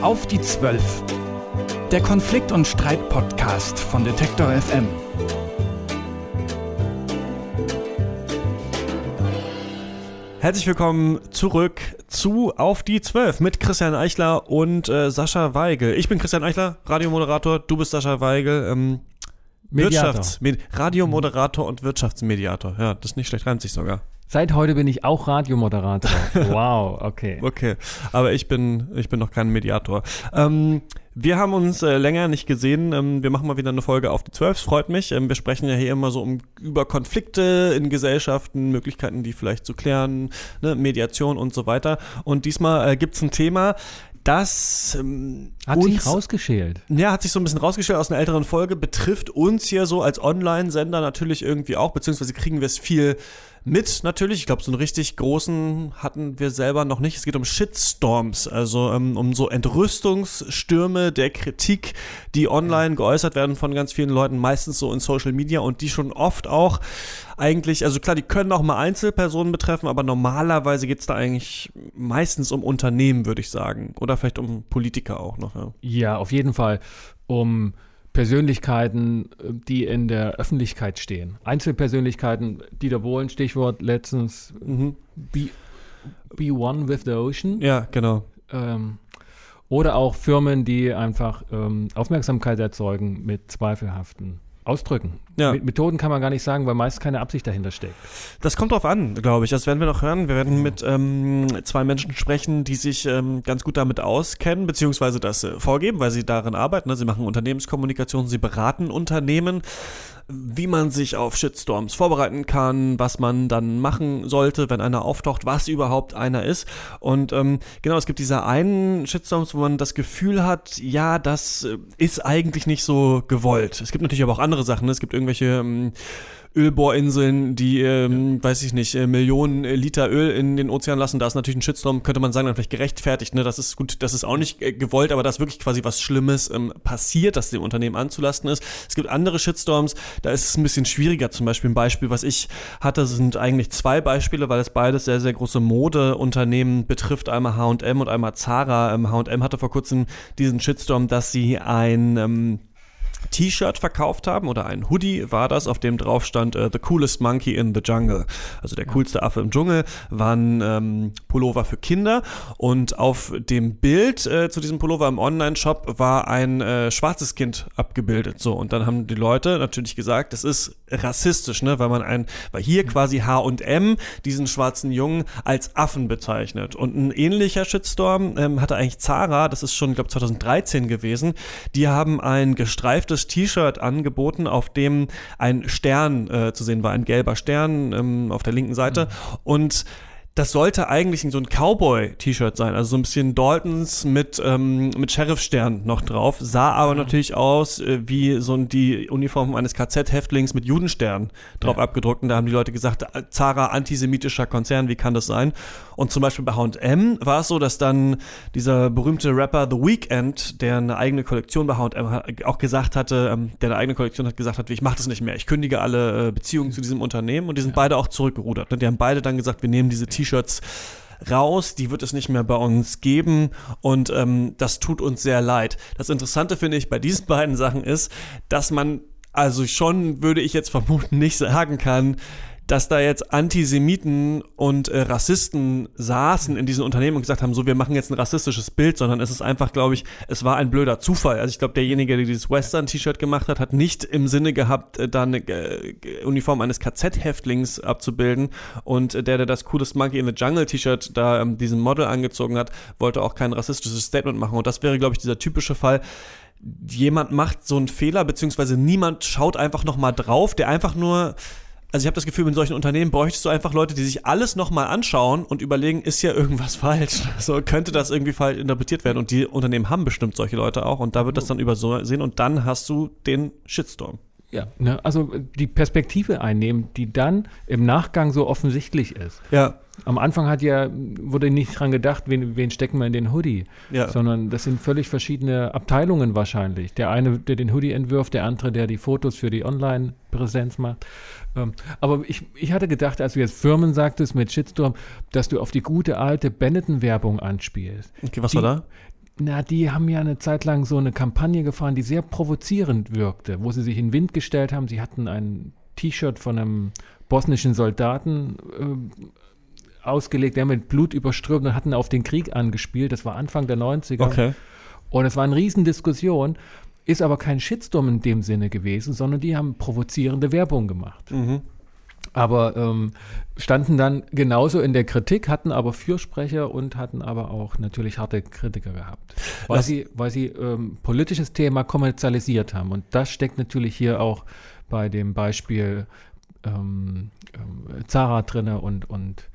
Auf die Zwölf. Der Konflikt- und Streit-Podcast von Detektor FM. Herzlich willkommen zurück zu Auf die Zwölf mit Christian Eichler und äh, Sascha Weigel. Ich bin Christian Eichler, Radiomoderator, du bist Sascha Weigel, ähm. Wirtschafts Radiomoderator und Wirtschaftsmediator. Ja, das ist nicht schlecht, reimt sich sogar. Seit heute bin ich auch Radiomoderator. Wow, okay. Okay, aber ich bin, ich bin noch kein Mediator. Ähm, wir haben uns äh, länger nicht gesehen. Ähm, wir machen mal wieder eine Folge auf die Zwölf. Freut mich. Ähm, wir sprechen ja hier immer so um über Konflikte in Gesellschaften, Möglichkeiten, die vielleicht zu klären, ne, Mediation und so weiter. Und diesmal äh, gibt's ein Thema, das ähm, Hat sich rausgeschält. ja, hat sich so ein bisschen rausgestellt aus einer älteren Folge, betrifft uns hier so als Online-Sender natürlich irgendwie auch, beziehungsweise kriegen wir es viel mit natürlich. Ich glaube, so einen richtig großen hatten wir selber noch nicht. Es geht um Shitstorms, also ähm, um so Entrüstungsstürme der Kritik, die online geäußert werden von ganz vielen Leuten, meistens so in Social Media und die schon oft auch eigentlich, also klar, die können auch mal Einzelpersonen betreffen, aber normalerweise geht es da eigentlich meistens um Unternehmen, würde ich sagen. Oder vielleicht um Politiker auch noch. Ja. Ja, auf jeden Fall um Persönlichkeiten, äh, die in der Öffentlichkeit stehen. Einzelpersönlichkeiten, Dieter Bohlen, Stichwort letztens, Mhm. be, be one with the ocean. ja, genau. Ähm, oder auch Firmen, die einfach ähm, Aufmerksamkeit erzeugen mit zweifelhaften Ausdrücken. Ja. Mit Methoden kann man gar nicht sagen, weil meist keine Absicht dahinter steckt. Das kommt drauf an, glaube ich. Das werden wir noch hören. Wir werden mit ähm, zwei Menschen sprechen, die sich ähm, ganz gut damit auskennen, beziehungsweise das äh, vorgeben, weil sie darin arbeiten. Ne? Sie machen Unternehmenskommunikation, sie beraten Unternehmen, wie man sich auf Shitstorms vorbereiten kann, was man dann machen sollte, wenn einer auftaucht, was überhaupt einer ist. Und ähm, genau, es gibt diese einen Shitstorms, wo man das Gefühl hat, ja, das äh, ist eigentlich nicht so gewollt. Es gibt natürlich aber auch andere Sachen. Ne? Es gibt irgendwelche ähm, Ölbohrinseln, die, ähm, weiß ich nicht, äh, Millionen äh, Liter Öl in den Ozean lassen. Da ist natürlich ein Shitstorm, könnte man sagen, dann vielleicht gerechtfertigt. Ne? Das ist gut, das ist auch nicht äh, gewollt, aber dass wirklich quasi was Schlimmes ähm, passiert, das dem Unternehmen anzulasten ist. Es gibt andere Shitstorms, da ist es ein bisschen schwieriger. Zum Beispiel ein Beispiel, was ich hatte, sind eigentlich zwei Beispiele, weil es beides sehr, sehr große Modeunternehmen betrifft. Einmal H&M und einmal Zara. Ähm, H&M hatte vor kurzem diesen Shitstorm, dass sie ein ähm, T-Shirt verkauft haben oder ein Hoodie war das, auf dem drauf stand äh, The coolest monkey in the jungle. Also der coolste Affe im Dschungel waren ähm, Pullover für Kinder und auf dem Bild äh, zu diesem Pullover im Online-Shop war ein äh, schwarzes Kind abgebildet. So und dann haben die Leute natürlich gesagt, das ist rassistisch, ne, weil man ein, weil hier quasi H&M diesen schwarzen Jungen als Affen bezeichnet und ein ähnlicher Shitstorm ähm, hatte eigentlich Zara, das ist schon, ich glaube 2013 gewesen. Die haben ein gestreiftes T-Shirt angeboten, auf dem ein Stern äh, zu sehen war, ein gelber Stern ähm, auf der linken Seite. Und das sollte eigentlich so ein Cowboy-T-Shirt sein, also so ein bisschen Daltons mit, ähm, mit Sheriff-Stern noch drauf, sah aber natürlich aus äh, wie so ein, die Uniform eines KZ-Häftlings mit Judenstern drauf Ja. abgedruckt und da haben die Leute gesagt, äh, Zara, antisemitischer Konzern, wie kann das sein? Und zum Beispiel bei H&M war es so, dass dann dieser berühmte Rapper The Weeknd, der eine eigene Kollektion bei H&M auch gesagt hatte, ähm, der eine eigene Kollektion hat gesagt hat, ich mache das nicht mehr, ich kündige alle äh, Beziehungen zu diesem Unternehmen und die sind beide auch zurückgerudert. Ne? Die haben beide dann gesagt, wir nehmen diese T-Shirts raus, die wird es nicht mehr bei uns geben und ähm, das tut uns sehr leid. Das Interessante finde ich bei diesen beiden Sachen ist, dass man also schon, würde ich jetzt vermuten, nicht sagen kann, dass da jetzt Antisemiten und äh, Rassisten saßen in diesen Unternehmen und gesagt haben, so, wir machen jetzt ein rassistisches Bild, sondern es ist einfach, glaube ich, es war ein blöder Zufall. Also ich glaube, derjenige, der dieses Western-T-Shirt gemacht hat, hat nicht im Sinne gehabt, äh, da eine äh, Uniform eines KZ-Häftlings abzubilden und äh, der, der das Coolest Monkey in the Jungle-T-Shirt da ähm, diesem Model angezogen hat, wollte auch kein rassistisches Statement machen. Und das wäre, glaube ich, dieser typische Fall, jemand macht so einen Fehler, beziehungsweise niemand schaut einfach nochmal drauf, der einfach nur also ich habe das Gefühl, in solchen Unternehmen bräuchtest du einfach Leute, die sich alles nochmal anschauen und überlegen, ist ja irgendwas falsch? So könnte das irgendwie falsch interpretiert werden. Und die Unternehmen haben bestimmt solche Leute auch und da wird das dann übersehen und dann hast du den Shitstorm. Ja, ne, also die Perspektive einnehmen, die dann im Nachgang so offensichtlich ist. Ja, Am Anfang hat ja, wurde nicht dran gedacht, wen, wen stecken wir in den Hoodie, Ja. sondern das sind völlig verschiedene Abteilungen wahrscheinlich. Der eine, der den Hoodie entwirft, der andere, der die Fotos für die Online-Präsenz macht. Ähm, aber ich, ich hatte gedacht, als du jetzt Firmen sagtest mit Shitstorm, dass du auf die gute alte Benetton-Werbung anspielst. Okay, was Die- war da? na, die haben ja eine Zeit lang so eine Kampagne gefahren, die sehr provozierend wirkte, wo sie sich in den Wind gestellt haben. Sie hatten ein T-Shirt von einem bosnischen Soldaten äh, ausgelegt, der mit Blut überströmt und hatten auf den Krieg angespielt. Das war Anfang der 90er. Okay. Und es war eine Riesendiskussion, ist aber kein Shitstorm in dem Sinne gewesen, sondern die haben provozierende Werbung gemacht. Mhm. Aber ähm, standen dann genauso in der Kritik, hatten aber Fürsprecher und hatten aber auch natürlich harte Kritiker gehabt, weil Lass- sie, weil sie ähm, politisches Thema kommerzialisiert haben. Und das steckt natürlich hier auch bei dem Beispiel ähm, ähm, Zara drinne und, und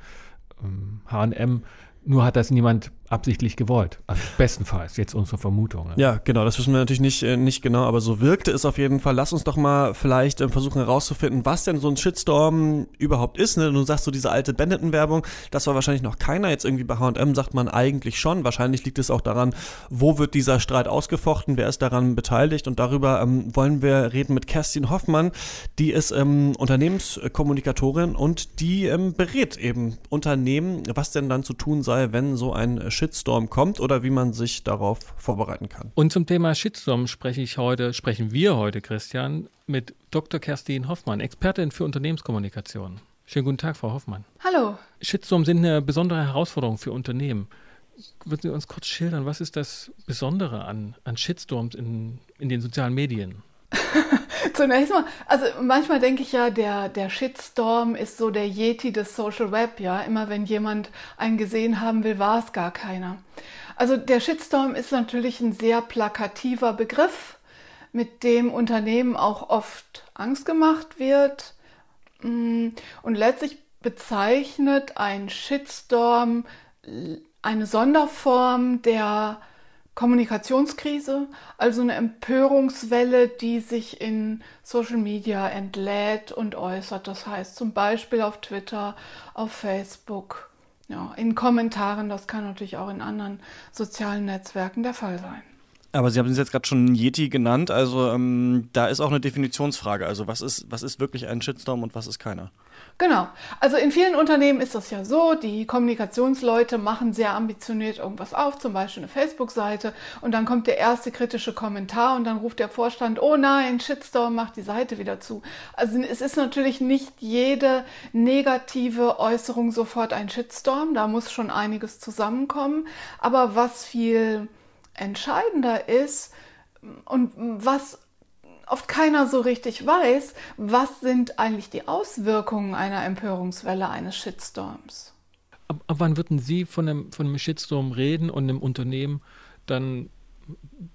H&M. Nur hat das niemand absichtlich gewollt. Also bestenfalls, jetzt unsere Vermutung. ne? Ja, genau, das wissen wir natürlich nicht, äh, nicht genau, aber so wirkte es auf jeden Fall. Lass uns doch mal vielleicht äh, versuchen herauszufinden, was denn so ein Shitstorm überhaupt ist. Ne? Du sagst so diese alte Benetton-Werbung, das war wahrscheinlich noch keiner. Jetzt irgendwie bei H&M sagt man eigentlich schon. Wahrscheinlich liegt es auch daran, wo wird dieser Streit ausgefochten, wer ist daran beteiligt. Und darüber ähm, wollen wir reden mit Kerstin Hoffmann, die ist ähm, Unternehmenskommunikatorin und die ähm, berät eben Unternehmen, was denn dann zu tun sei, wenn so ein Shitstorm kommt oder wie man sich darauf vorbereiten kann. Und zum Thema Shitstorm spreche ich heute, sprechen wir heute, Christian, mit Dr. Kerstin Hoffmann, Expertin für Unternehmenskommunikation. Schönen guten Tag, Frau Hoffmann. Hallo. Shitstorm sind eine besondere Herausforderung für Unternehmen. Würden Sie uns kurz schildern, was ist das Besondere an, an Shitstorms in, in den sozialen Medien? Zunächst mal, also manchmal denke ich ja, der, der Shitstorm ist so der Yeti des Social Web, ja. Immer wenn jemand einen gesehen haben will, war es gar keiner. Also der Shitstorm ist natürlich ein sehr plakativer Begriff, mit dem Unternehmen auch oft Angst gemacht wird. Mm, Und letztlich bezeichnet ein Shitstorm eine Sonderform der Kommunikationskrise, also eine Empörungswelle, die sich in Social Media entlädt und äußert. Das heißt zum Beispiel auf Twitter, auf Facebook, ja, in Kommentaren. Das kann natürlich auch in anderen sozialen Netzwerken der Fall sein. Aber Sie haben es jetzt gerade schon Yeti genannt, also ähm, da ist auch eine Definitionsfrage. Also was ist, was ist wirklich ein Shitstorm und was ist keiner? Genau. Also in vielen Unternehmen ist das ja so, die Kommunikationsleute machen sehr ambitioniert irgendwas auf, zum Beispiel eine Facebook-Seite, und dann kommt der erste kritische Kommentar und dann ruft der Vorstand, oh nein, Shitstorm, macht die Seite wieder zu. Also es ist natürlich nicht jede negative Äußerung sofort ein Shitstorm, da muss schon einiges zusammenkommen. Aber was viel entscheidender ist und was oft keiner so richtig weiß, was sind eigentlich die Auswirkungen einer Empörungswelle eines Shitstorms. Ab, ab wann würden Sie von einem, von einem Shitstorm reden und einem Unternehmen dann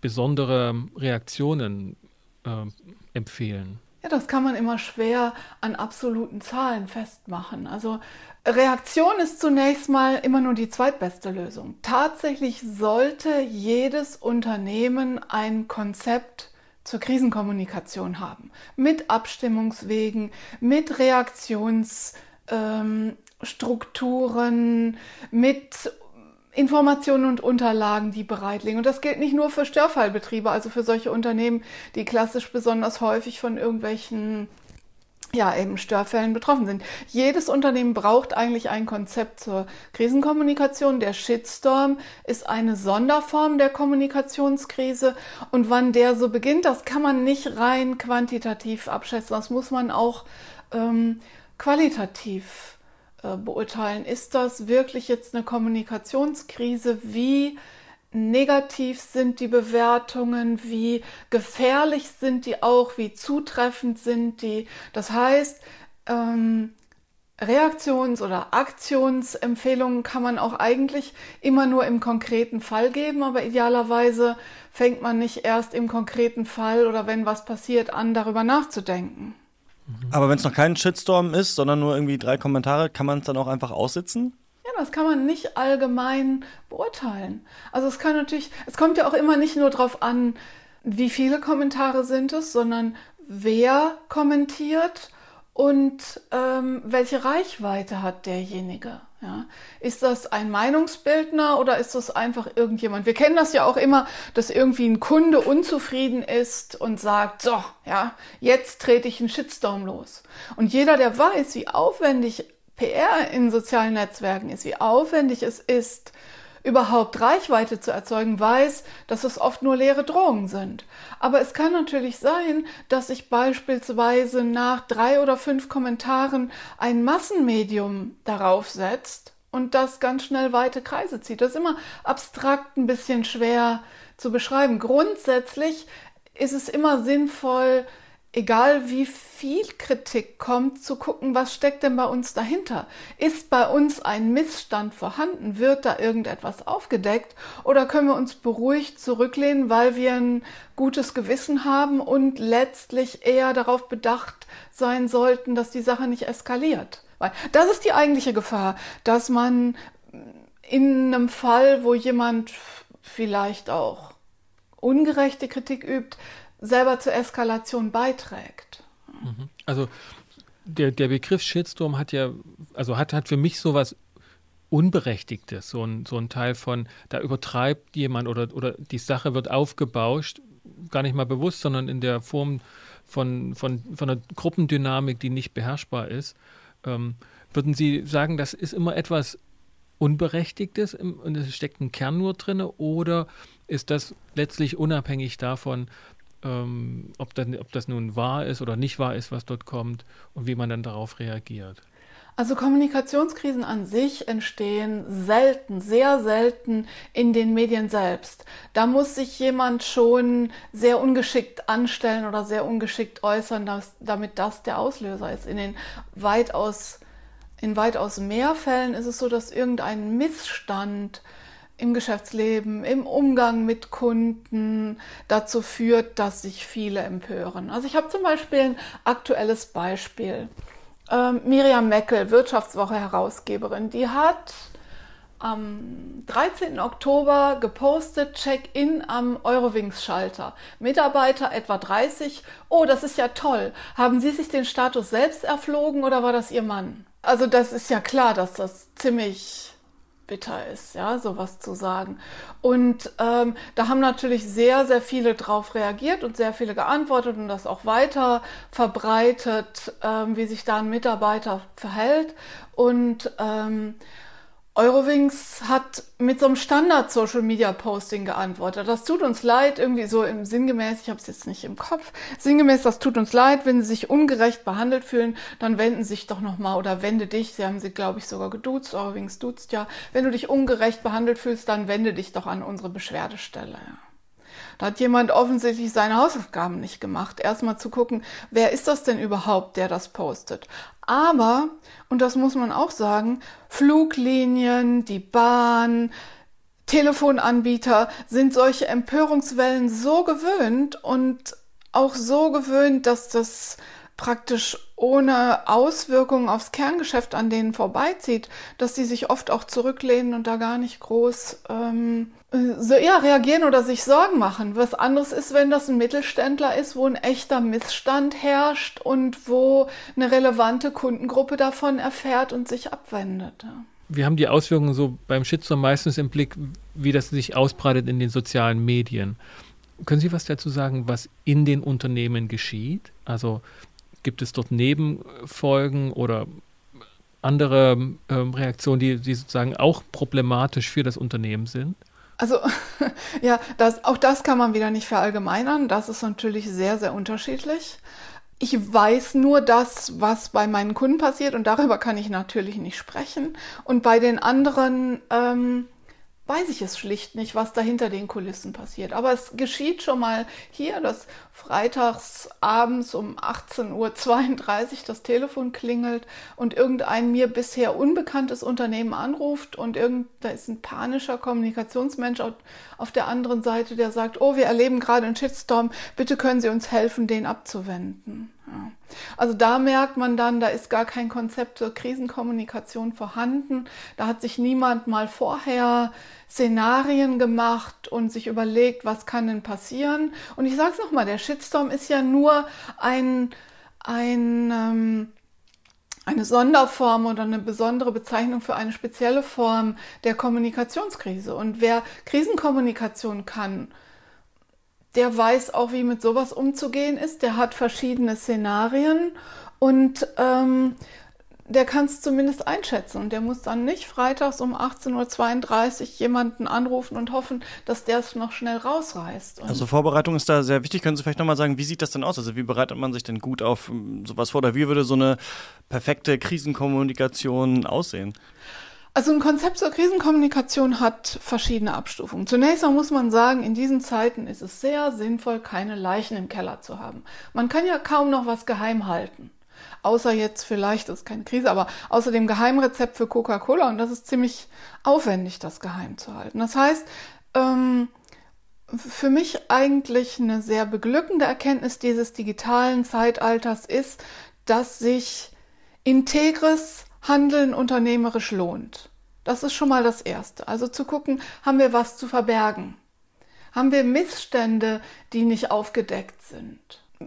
besondere Reaktionen äh, empfehlen? Ja, das kann man immer schwer an absoluten Zahlen festmachen. Also Reaktion ist zunächst mal immer nur die zweitbeste Lösung. Tatsächlich sollte jedes Unternehmen ein Konzept zur Krisenkommunikation haben. Mit Abstimmungswegen, mit Reaktionsstrukturen, mit Informationen und Unterlagen, die bereitlegen. Und das gilt nicht nur für Störfallbetriebe, also für solche Unternehmen, die klassisch besonders häufig von irgendwelchen ja, eben Störfällen betroffen sind. Jedes Unternehmen braucht eigentlich ein Konzept zur Krisenkommunikation. Der Shitstorm ist eine Sonderform der Kommunikationskrise. Und wann der so beginnt, das kann man nicht rein quantitativ abschätzen. Das muss man auch ähm, qualitativ äh, beurteilen. Ist das wirklich jetzt eine Kommunikationskrise? Wie negativ sind die Bewertungen, wie gefährlich sind die auch, wie zutreffend sind die. Das heißt, ähm, Reaktions- oder Aktionsempfehlungen kann man auch eigentlich immer nur im konkreten Fall geben, aber idealerweise fängt man nicht erst im konkreten Fall oder wenn was passiert an, darüber nachzudenken. Aber wenn es noch kein Shitstorm ist, sondern nur irgendwie drei Kommentare, kann man es dann auch einfach aussitzen? Ja, das kann man nicht allgemein beurteilen. Also es kann natürlich, es kommt ja auch immer nicht nur darauf an, wie viele Kommentare sind es, sondern wer kommentiert und ähm, welche Reichweite hat derjenige. Ja? Ist das ein Meinungsbildner oder ist das einfach irgendjemand? Wir kennen das ja auch immer, dass irgendwie ein Kunde unzufrieden ist und sagt, so, ja, jetzt trete ich einen Shitstorm los. Und jeder, der weiß, wie aufwendig PR in sozialen Netzwerken ist, wie aufwendig es ist, überhaupt Reichweite zu erzeugen, weiß, dass es oft nur leere Drohungen sind. Aber es kann natürlich sein, dass sich beispielsweise nach drei oder fünf Kommentaren ein Massenmedium darauf setzt und das ganz schnell weite Kreise zieht. Das ist immer abstrakt ein bisschen schwer zu beschreiben. Grundsätzlich ist es immer sinnvoll, egal wie viel Kritik kommt, zu gucken, was steckt denn bei uns dahinter? Ist bei uns ein Missstand vorhanden? Wird da irgendetwas aufgedeckt? Oder können wir uns beruhigt zurücklehnen, weil wir ein gutes Gewissen haben und letztlich eher darauf bedacht sein sollten, dass die Sache nicht eskaliert? Weil das ist die eigentliche Gefahr, dass man in einem Fall, wo jemand vielleicht auch ungerechte Kritik übt, selber zur Eskalation beiträgt. Mhm. Also der, der Begriff Shitstorm hat ja, also hat, hat für mich sowas Unberechtigtes, so ein, so ein Teil von, da übertreibt jemand oder, oder die Sache wird aufgebauscht, gar nicht mal bewusst, sondern in der Form von, von, von einer Gruppendynamik, die nicht beherrschbar ist. Ähm, würden Sie sagen, das ist immer etwas Unberechtigtes und es steckt ein Kern nur drin oder ist das letztlich unabhängig davon, ähm, ob, das, ob das nun wahr ist oder nicht wahr ist, was dort kommt und wie man dann darauf reagiert. Also Kommunikationskrisen an sich entstehen selten, sehr selten in den Medien selbst. Da muss sich jemand schon sehr ungeschickt anstellen oder sehr ungeschickt äußern, dass, damit das der Auslöser ist. In den weitaus, in weitaus mehr Fällen ist es so, dass irgendein Missstand im Geschäftsleben, im Umgang mit Kunden dazu führt, dass sich viele empören. Also ich habe zum Beispiel ein aktuelles Beispiel. Ähm, Miriam Meckel, Wirtschaftswoche Herausgeberin, die hat am 13. Oktober gepostet, Check-in am Eurowings-Schalter. Mitarbeiter etwa 30. Oh, das ist ja toll. Haben Sie sich den Status selbst erflogen oder war das Ihr Mann? Also das ist ja klar, dass das ziemlich bitter ist, ja, sowas zu sagen. Und ähm, da haben natürlich sehr, sehr viele drauf reagiert und sehr viele geantwortet und das auch weiter verbreitet, ähm, wie sich da ein Mitarbeiter verhält. Und ähm, Eurowings hat mit so einem Standard-Social-Media-Posting geantwortet. Das tut uns leid, irgendwie so im sinngemäß, ich habe es jetzt nicht im Kopf, sinngemäß, das tut uns leid, wenn Sie sich ungerecht behandelt fühlen, dann wenden Sie sich doch nochmal oder wende dich, Sie haben sie, glaube ich, sogar geduzt, Eurowings duzt ja, wenn du dich ungerecht behandelt fühlst, dann wende dich doch an unsere Beschwerdestelle. Ja. Da hat jemand offensichtlich seine Hausaufgaben nicht gemacht. Erstmal zu gucken, wer ist das denn überhaupt, der das postet. Aber, und das muss man auch sagen, Fluglinien, die Bahn, Telefonanbieter sind solche Empörungswellen so gewöhnt und auch so gewöhnt, dass das praktisch ohne Auswirkungen aufs Kerngeschäft an denen vorbeizieht, dass sie sich oft auch zurücklehnen und da gar nicht groß ähm, so, ja, reagieren oder sich Sorgen machen. Was anderes ist, wenn das ein Mittelständler ist, wo ein echter Missstand herrscht und wo eine relevante Kundengruppe davon erfährt und sich abwendet. Wir haben die Auswirkungen so beim Shitstorm meistens im Blick, wie das sich ausbreitet in den sozialen Medien. Können Sie was dazu sagen, was in den Unternehmen geschieht? Also Gibt es dort Nebenfolgen oder andere ähm, Reaktionen, die, die sozusagen auch problematisch für das Unternehmen sind? Also ja, das, auch das kann man wieder nicht verallgemeinern. Das ist natürlich sehr, sehr unterschiedlich. Ich weiß nur das, was bei meinen Kunden passiert und darüber kann ich natürlich nicht sprechen. Und bei den anderen ähm, weiß ich es schlicht nicht, was da hinter den Kulissen passiert. Aber es geschieht schon mal hier, dass freitags abends um 18.32 Uhr das Telefon klingelt und irgendein mir bisher unbekanntes Unternehmen anruft und irgend, da ist ein panischer Kommunikationsmensch auf der anderen Seite, der sagt, oh, wir erleben gerade einen Shitstorm, bitte können Sie uns helfen, den abzuwenden. Also da merkt man dann, da ist gar kein Konzept zur Krisenkommunikation vorhanden. Da hat sich niemand mal vorher Szenarien gemacht und sich überlegt, was kann denn passieren. Und ich sage es nochmal, der Shitstorm ist ja nur ein, ein, ähm, eine Sonderform oder eine besondere Bezeichnung für eine spezielle Form der Kommunikationskrise. Und wer Krisenkommunikation kann, der weiß auch, wie mit sowas umzugehen ist. Der hat verschiedene Szenarien und ähm, der kann es zumindest einschätzen und der muss dann nicht freitags um 18.32 Uhr jemanden anrufen und hoffen, dass der es noch schnell rausreißt. Und also Vorbereitung ist da sehr wichtig. Können Sie vielleicht nochmal sagen, wie sieht das denn aus? Also wie bereitet man sich denn gut auf ähm, sowas vor oder wie würde so eine perfekte Krisenkommunikation aussehen? Also ein Konzept zur Krisenkommunikation hat verschiedene Abstufungen. Zunächst mal muss man sagen, in diesen Zeiten ist es sehr sinnvoll, keine Leichen im Keller zu haben. Man kann ja kaum noch was geheim halten außer jetzt vielleicht, das ist keine Krise, aber außer dem Geheimrezept für Coca-Cola und das ist ziemlich aufwendig, das geheim zu halten. Das heißt, ähm, für mich eigentlich eine sehr beglückende Erkenntnis dieses digitalen Zeitalters ist, dass sich integres Handeln unternehmerisch lohnt. Das ist schon mal das Erste. Also zu gucken, haben wir was zu verbergen? Haben wir Missstände, die nicht aufgedeckt sind?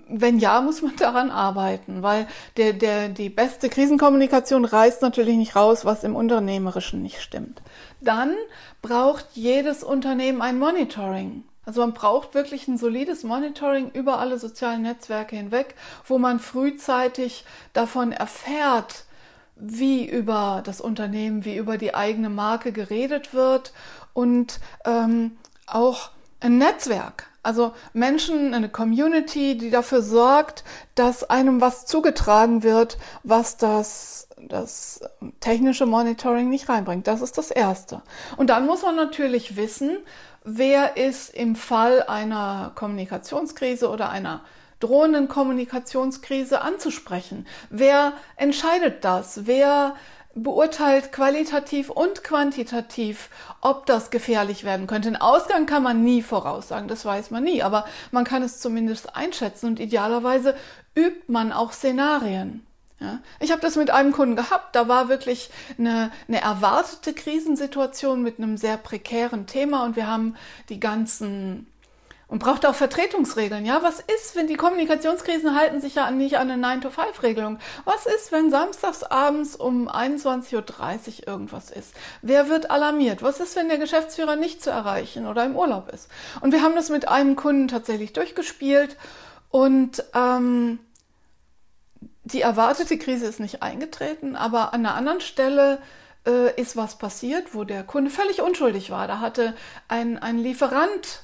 Wenn ja, muss man daran arbeiten, weil der, der, die beste Krisenkommunikation reißt natürlich nicht raus, was im Unternehmerischen nicht stimmt. Dann braucht jedes Unternehmen ein Monitoring. Also man braucht wirklich ein solides Monitoring über alle sozialen Netzwerke hinweg, wo man frühzeitig davon erfährt, wie über das Unternehmen, wie über die eigene Marke geredet wird und ähm, auch ein Netzwerk. Also Menschen, eine Community, die dafür sorgt, dass einem was zugetragen wird, was das, das technische Monitoring nicht reinbringt. Das ist das Erste. Und dann muss man natürlich wissen, wer ist im Fall einer Kommunikationskrise oder einer drohenden Kommunikationskrise anzusprechen. Wer entscheidet das? Wer beurteilt qualitativ und quantitativ, ob das gefährlich werden könnte. Den Ausgang kann man nie voraussagen, das weiß man nie, aber man kann es zumindest einschätzen und idealerweise übt man auch Szenarien. Ja, ich habe das mit einem Kunden gehabt, da war wirklich eine, eine erwartete Krisensituation mit einem sehr prekären Thema und wir haben die ganzen und braucht auch Vertretungsregeln. Ja, was ist, wenn die Kommunikationskrisen halten sich ja nicht an eine 9-to-5-Regelung? Was ist, wenn samstags abends um 21.30 Uhr irgendwas ist? Wer wird alarmiert? Was ist, wenn der Geschäftsführer nicht zu erreichen oder im Urlaub ist? Und wir haben das mit einem Kunden tatsächlich durchgespielt und ähm, die erwartete Krise ist nicht eingetreten, aber an einer anderen Stelle äh, ist was passiert, wo der Kunde völlig unschuldig war. Da hatte ein, ein Lieferant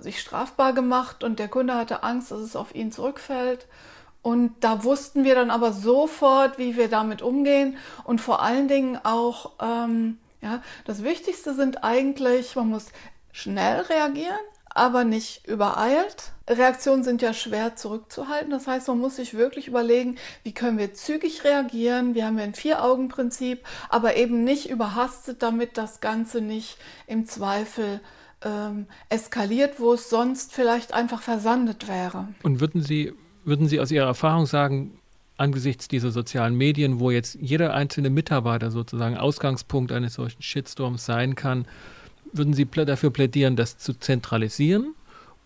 sich strafbar gemacht und der Kunde hatte Angst, dass es auf ihn zurückfällt. Und da wussten wir dann aber sofort, wie wir damit umgehen und vor allen Dingen auch, ähm, ja, das Wichtigste sind eigentlich, man muss schnell reagieren, aber nicht übereilt. Reaktionen sind ja schwer zurückzuhalten. Das heißt, man muss sich wirklich überlegen, wie können wir zügig reagieren. Wir haben ja ein Vier-Augen-Prinzip, aber eben nicht überhastet, damit das Ganze nicht im Zweifel ähm, eskaliert, wo es sonst vielleicht einfach versandet wäre. Und würden Sie, würden Sie aus Ihrer Erfahrung sagen, angesichts dieser sozialen Medien, wo jetzt jeder einzelne Mitarbeiter sozusagen Ausgangspunkt eines solchen Shitstorms sein kann, würden Sie dafür plädieren, das zu zentralisieren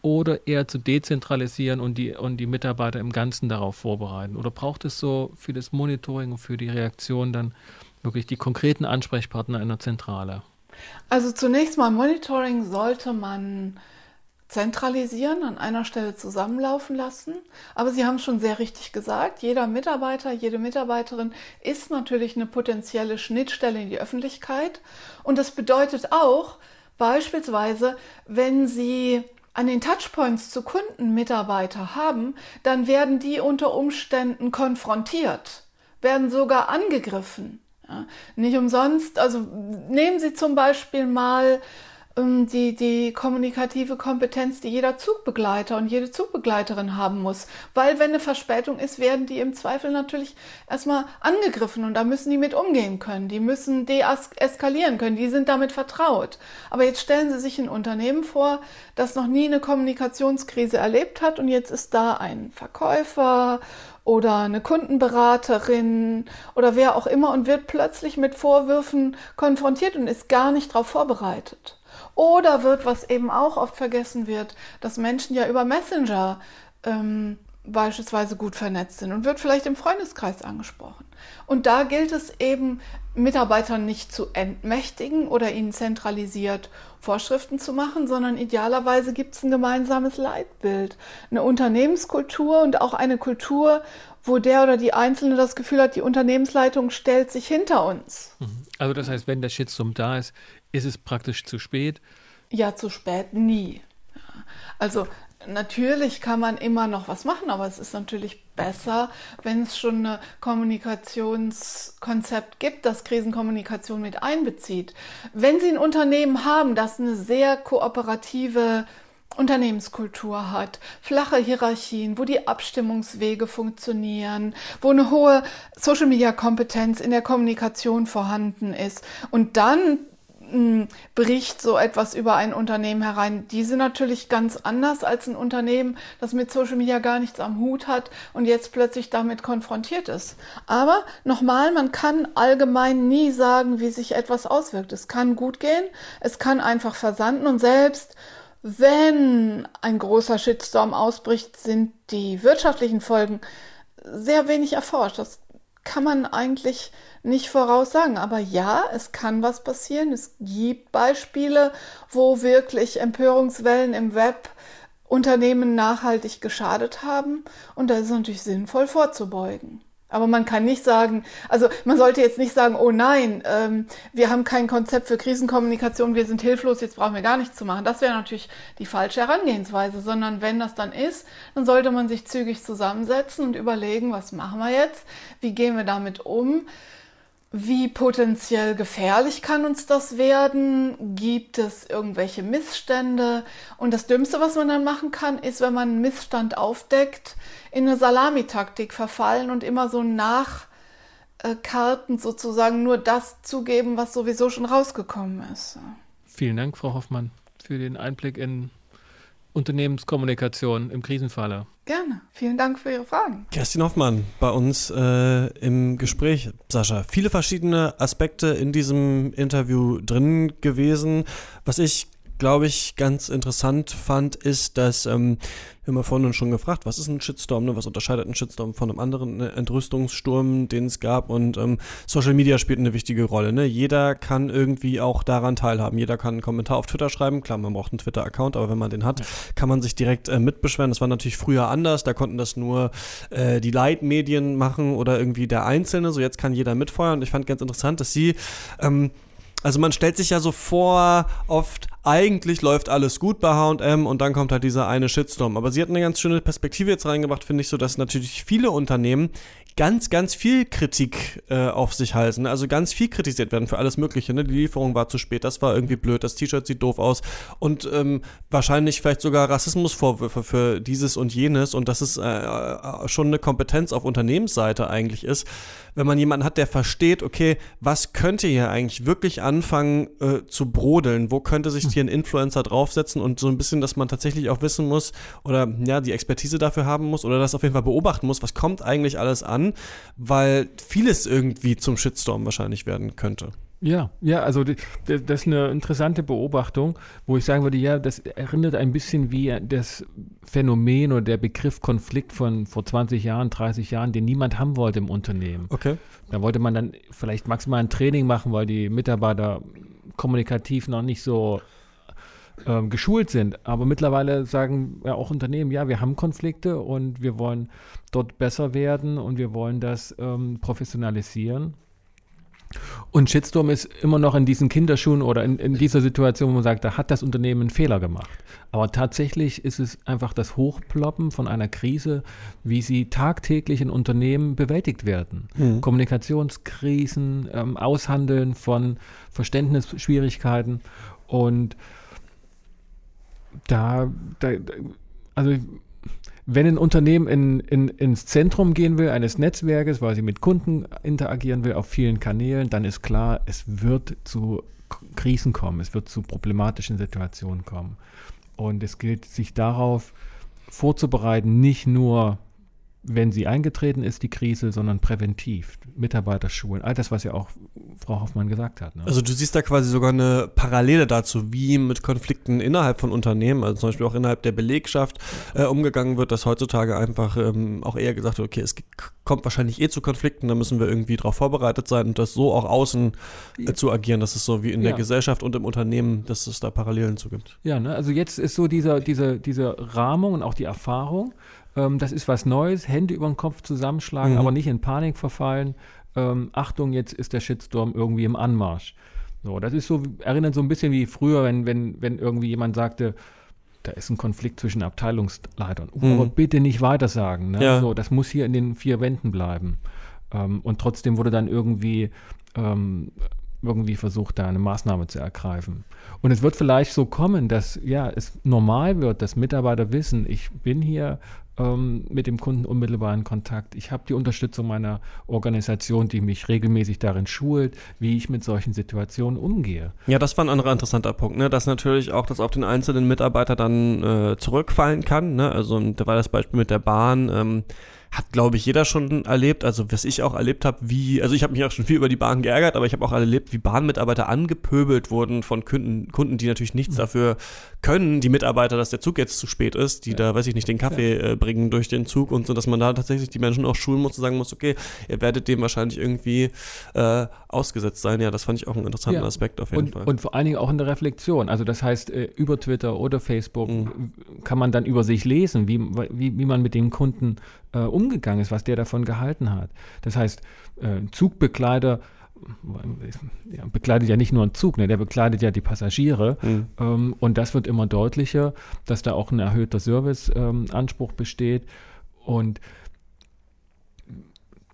oder eher zu dezentralisieren und die, und die Mitarbeiter im Ganzen darauf vorbereiten? Oder braucht es so für das Monitoring und für die Reaktion dann wirklich die konkreten Ansprechpartner einer Zentrale? Also zunächst mal Monitoring sollte man zentralisieren, an einer Stelle zusammenlaufen lassen. Aber Sie haben schon sehr richtig gesagt, jeder Mitarbeiter, jede Mitarbeiterin ist natürlich eine potenzielle Schnittstelle in die Öffentlichkeit. Und das bedeutet auch beispielsweise, wenn Sie an den Touchpoints zu Kunden Mitarbeiter haben, dann werden die unter Umständen konfrontiert, werden sogar angegriffen. Ja, nicht umsonst, also nehmen Sie zum Beispiel mal ähm, die, die kommunikative Kompetenz, die jeder Zugbegleiter und jede Zugbegleiterin haben muss. Weil wenn eine Verspätung ist, werden die im Zweifel natürlich erstmal angegriffen und da müssen die mit umgehen können. Die müssen deeskalieren können. Die sind damit vertraut. Aber jetzt stellen Sie sich ein Unternehmen vor, das noch nie eine Kommunikationskrise erlebt hat und jetzt ist da ein Verkäufer oder eine Kundenberaterin oder wer auch immer und wird plötzlich mit Vorwürfen konfrontiert und ist gar nicht darauf vorbereitet. Oder wird, was eben auch oft vergessen wird, dass Menschen ja über Messenger ähm, beispielsweise gut vernetzt sind und wird vielleicht im Freundeskreis angesprochen. Und da gilt es eben, Mitarbeitern nicht zu entmächtigen oder ihnen zentralisiert Vorschriften zu machen, sondern idealerweise gibt es ein gemeinsames Leitbild, eine Unternehmenskultur und auch eine Kultur, wo der oder die Einzelne das Gefühl hat, die Unternehmensleitung stellt sich hinter uns. Mhm. Also das heißt, wenn der Shitstorm da ist, ist es praktisch zu spät? Ja, zu spät nie. Also Natürlich kann man immer noch was machen, aber es ist natürlich besser, wenn es schon ein Kommunikationskonzept gibt, das Krisenkommunikation mit einbezieht. Wenn Sie ein Unternehmen haben, das eine sehr kooperative Unternehmenskultur hat, flache Hierarchien, wo die Abstimmungswege funktionieren, wo eine hohe Social-Media-Kompetenz in der Kommunikation vorhanden ist und dann bricht so etwas über ein Unternehmen herein. Die sind natürlich ganz anders als ein Unternehmen, das mit Social Media gar nichts am Hut hat und jetzt plötzlich damit konfrontiert ist. Aber nochmal, man kann allgemein nie sagen, wie sich etwas auswirkt. Es kann gut gehen, es kann einfach versanden und selbst wenn ein großer Shitstorm ausbricht, sind die wirtschaftlichen Folgen sehr wenig erforscht. Das kann man eigentlich nicht voraussagen. Aber ja, es kann was passieren. Es gibt Beispiele, wo wirklich Empörungswellen im Web Unternehmen nachhaltig geschadet haben. Und da ist es natürlich sinnvoll vorzubeugen. Aber man kann nicht sagen, also man sollte jetzt nicht sagen, oh nein, ähm, wir haben kein Konzept für Krisenkommunikation, wir sind hilflos, jetzt brauchen wir gar nichts zu machen. Das wäre natürlich die falsche Herangehensweise, sondern wenn das dann ist, dann sollte man sich zügig zusammensetzen und überlegen, was machen wir jetzt, wie gehen wir damit um wie potenziell gefährlich kann uns das werden? Gibt es irgendwelche Missstände? Und das Dümmste, was man dann machen kann, ist, wenn man einen Missstand aufdeckt, in eine Salamitaktik verfallen und immer so nachkarten sozusagen nur das zugeben, was sowieso schon rausgekommen ist. Vielen Dank, Frau Hoffmann, für den Einblick in Unternehmenskommunikation im Krisenfalle. Gerne. Vielen Dank für Ihre Fragen. Kerstin Hoffmann bei uns äh, im Gespräch. Sascha, viele verschiedene Aspekte in diesem Interview drin gewesen. Was ich glaube ich, ganz interessant fand, ist, dass, ähm, wir haben ja vorhin schon gefragt, was ist ein Shitstorm, ne? was unterscheidet ein Shitstorm von einem anderen ne? Entrüstungssturm, den es gab und ähm, Social Media spielt eine wichtige Rolle. Ne? Jeder kann irgendwie auch daran teilhaben. Jeder kann einen Kommentar auf Twitter schreiben. Klar, man braucht einen Twitter-Account, aber wenn man den hat, kann man sich direkt äh, mitbeschweren. Das war natürlich früher anders. Da konnten das nur äh, die Leitmedien machen oder irgendwie der Einzelne. So jetzt kann jeder mitfeuern. Und ich fand ganz interessant, dass sie ähm, also man stellt sich ja so vor, oft eigentlich läuft alles gut bei H&M und dann kommt halt dieser eine Shitstorm. Aber sie hat eine ganz schöne Perspektive jetzt reingebracht, finde ich so, dass natürlich viele Unternehmen ganz, ganz viel Kritik äh, auf sich halten. Also ganz viel kritisiert werden für alles Mögliche. Ne? Die Lieferung war zu spät, das war irgendwie blöd, das T-Shirt sieht doof aus und ähm, wahrscheinlich vielleicht sogar Rassismusvorwürfe für dieses und jenes und dass es äh, äh, schon eine Kompetenz auf Unternehmensseite eigentlich ist, wenn man jemanden hat, der versteht, okay, was könnte hier eigentlich wirklich anfangen äh, zu brodeln? Wo könnte sich hier ein Influencer draufsetzen und so ein bisschen, dass man tatsächlich auch wissen muss oder ja, die Expertise dafür haben muss oder das auf jeden Fall beobachten muss, was kommt eigentlich alles an? Weil vieles irgendwie zum Shitstorm wahrscheinlich werden könnte. Ja, ja, also das ist eine interessante Beobachtung, wo ich sagen würde, ja, das erinnert ein bisschen wie das Phänomen oder der Begriff Konflikt von vor 20 Jahren, 30 Jahren, den niemand haben wollte im Unternehmen. Okay. Da wollte man dann vielleicht maximal ein Training machen, weil die Mitarbeiter kommunikativ noch nicht so ähm, geschult sind. Aber mittlerweile sagen ja auch Unternehmen, ja, wir haben Konflikte und wir wollen dort besser werden und wir wollen das ähm, professionalisieren. Und Shitstorm ist immer noch in diesen Kinderschuhen oder in, in, dieser Situation, wo man sagt, da hat das Unternehmen einen Fehler gemacht. Aber tatsächlich ist es einfach das Hochploppen von einer Krise, wie sie tagtäglich in Unternehmen bewältigt werden. Mhm. Kommunikationskrisen, ähm, Aushandeln von Verständnisschwierigkeiten. Und da, da also wenn ein Unternehmen in, in, ins Zentrum gehen will eines Netzwerkes, weil sie mit Kunden interagieren will auf vielen Kanälen, dann ist klar, es wird zu Krisen kommen, es wird zu problematischen Situationen kommen. Und es gilt, sich darauf vorzubereiten, nicht nur wenn sie eingetreten ist, die Krise, sondern präventiv. Mitarbeiterschulen, all das, was ja auch Frau Hoffmann gesagt hat. Ne? Also du siehst da quasi sogar eine Parallele dazu, wie mit Konflikten innerhalb von Unternehmen, also zum Beispiel auch innerhalb der Belegschaft äh, umgegangen wird, dass heutzutage einfach ähm, auch eher gesagt wird, okay, es kommt wahrscheinlich eh zu Konflikten, da müssen wir irgendwie darauf vorbereitet sein und das so auch außen äh, zu agieren, dass es so wie in ja. der Gesellschaft und im Unternehmen, dass es da Parallelen zu gibt. Ja, ne? also jetzt ist so dieser, diese, diese Rahmung und auch die Erfahrung, ähm, das ist was Neues, Hände über den Kopf zusammenschlagen, mhm. aber nicht in Panik verfallen. Ähm, Achtung, jetzt ist der Shitstorm irgendwie im Anmarsch. So, das ist so, erinnert so ein bisschen wie früher, wenn, wenn, wenn irgendwie jemand sagte, da ist ein Konflikt zwischen Abteilungsleitern. Uh, mhm. Aber bitte nicht weitersagen. Ne? Ja. So, das muss hier in den vier Wänden bleiben. Ähm, und trotzdem wurde dann irgendwie, ähm, irgendwie versucht, da eine Maßnahme zu ergreifen. Und es wird vielleicht so kommen, dass ja, es normal wird, dass Mitarbeiter wissen, ich bin hier ähm, mit dem Kunden unmittelbar in Kontakt. Ich habe die Unterstützung meiner Organisation, die mich regelmäßig darin schult, wie ich mit solchen Situationen umgehe. Ja, das war ein anderer interessanter Punkt, ne? dass natürlich auch das auf den einzelnen Mitarbeiter dann äh, zurückfallen kann. Ne? Also da war das Beispiel mit der Bahn. Ähm, hat, glaube ich, jeder schon erlebt. Also, was ich auch erlebt habe, wie, also ich habe mich auch schon viel über die Bahn geärgert, aber ich habe auch erlebt, wie Bahnmitarbeiter angepöbelt wurden von Kunden, Kunden, die natürlich nichts mhm. dafür können, die Mitarbeiter, dass der Zug jetzt zu spät ist, die ja. da, weiß ich nicht, den Kaffee ja. äh, bringen durch den Zug und so, dass man da tatsächlich die Menschen auch schulen muss und sagen muss, okay, ihr werdet dem wahrscheinlich irgendwie äh, ausgesetzt sein. Ja, das fand ich auch einen interessanten ja. Aspekt auf jeden und, Fall. Und vor allen Dingen auch in der Reflexion. Also das heißt, äh, über Twitter oder Facebook mhm. kann man dann über sich lesen, wie, wie, wie man mit dem Kunden äh, umgegangen ist, was der davon gehalten hat. Das heißt, äh, Zugbegleiter ja, begleitet ja nicht nur einen Zug, ne, der begleitet ja die Passagiere. Mhm. Ähm, und das wird immer deutlicher, dass da auch ein erhöhter Serviceanspruch ähm, besteht. Und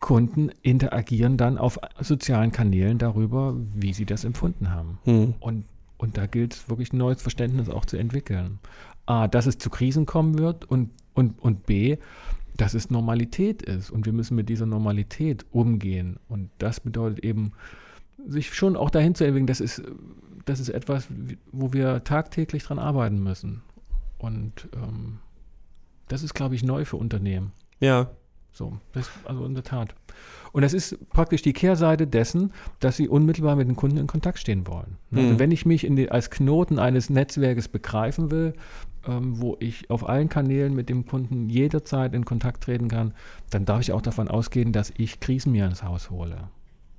Kunden interagieren dann auf sozialen Kanälen darüber, wie sie das empfunden haben. Mhm. Und, und da gilt es wirklich ein neues Verständnis auch zu entwickeln. A, dass es zu Krisen kommen wird und, und, und B, dass es Normalität ist und wir müssen mit dieser Normalität umgehen. Und das bedeutet eben, sich schon auch dahin zu entwickeln, das ist, das ist etwas, wo wir tagtäglich dran arbeiten müssen. Und ähm, das ist, glaube ich, neu für Unternehmen. Ja. So, das, also in der Tat. Und das ist praktisch die Kehrseite dessen, dass sie unmittelbar mit den Kunden in Kontakt stehen wollen. Also mhm. wenn ich mich die, als Knoten eines Netzwerkes begreifen will, ähm, wo ich auf allen Kanälen mit dem Kunden jederzeit in Kontakt treten kann, dann darf ich auch davon ausgehen, dass ich Krisen mir ins Haus hole.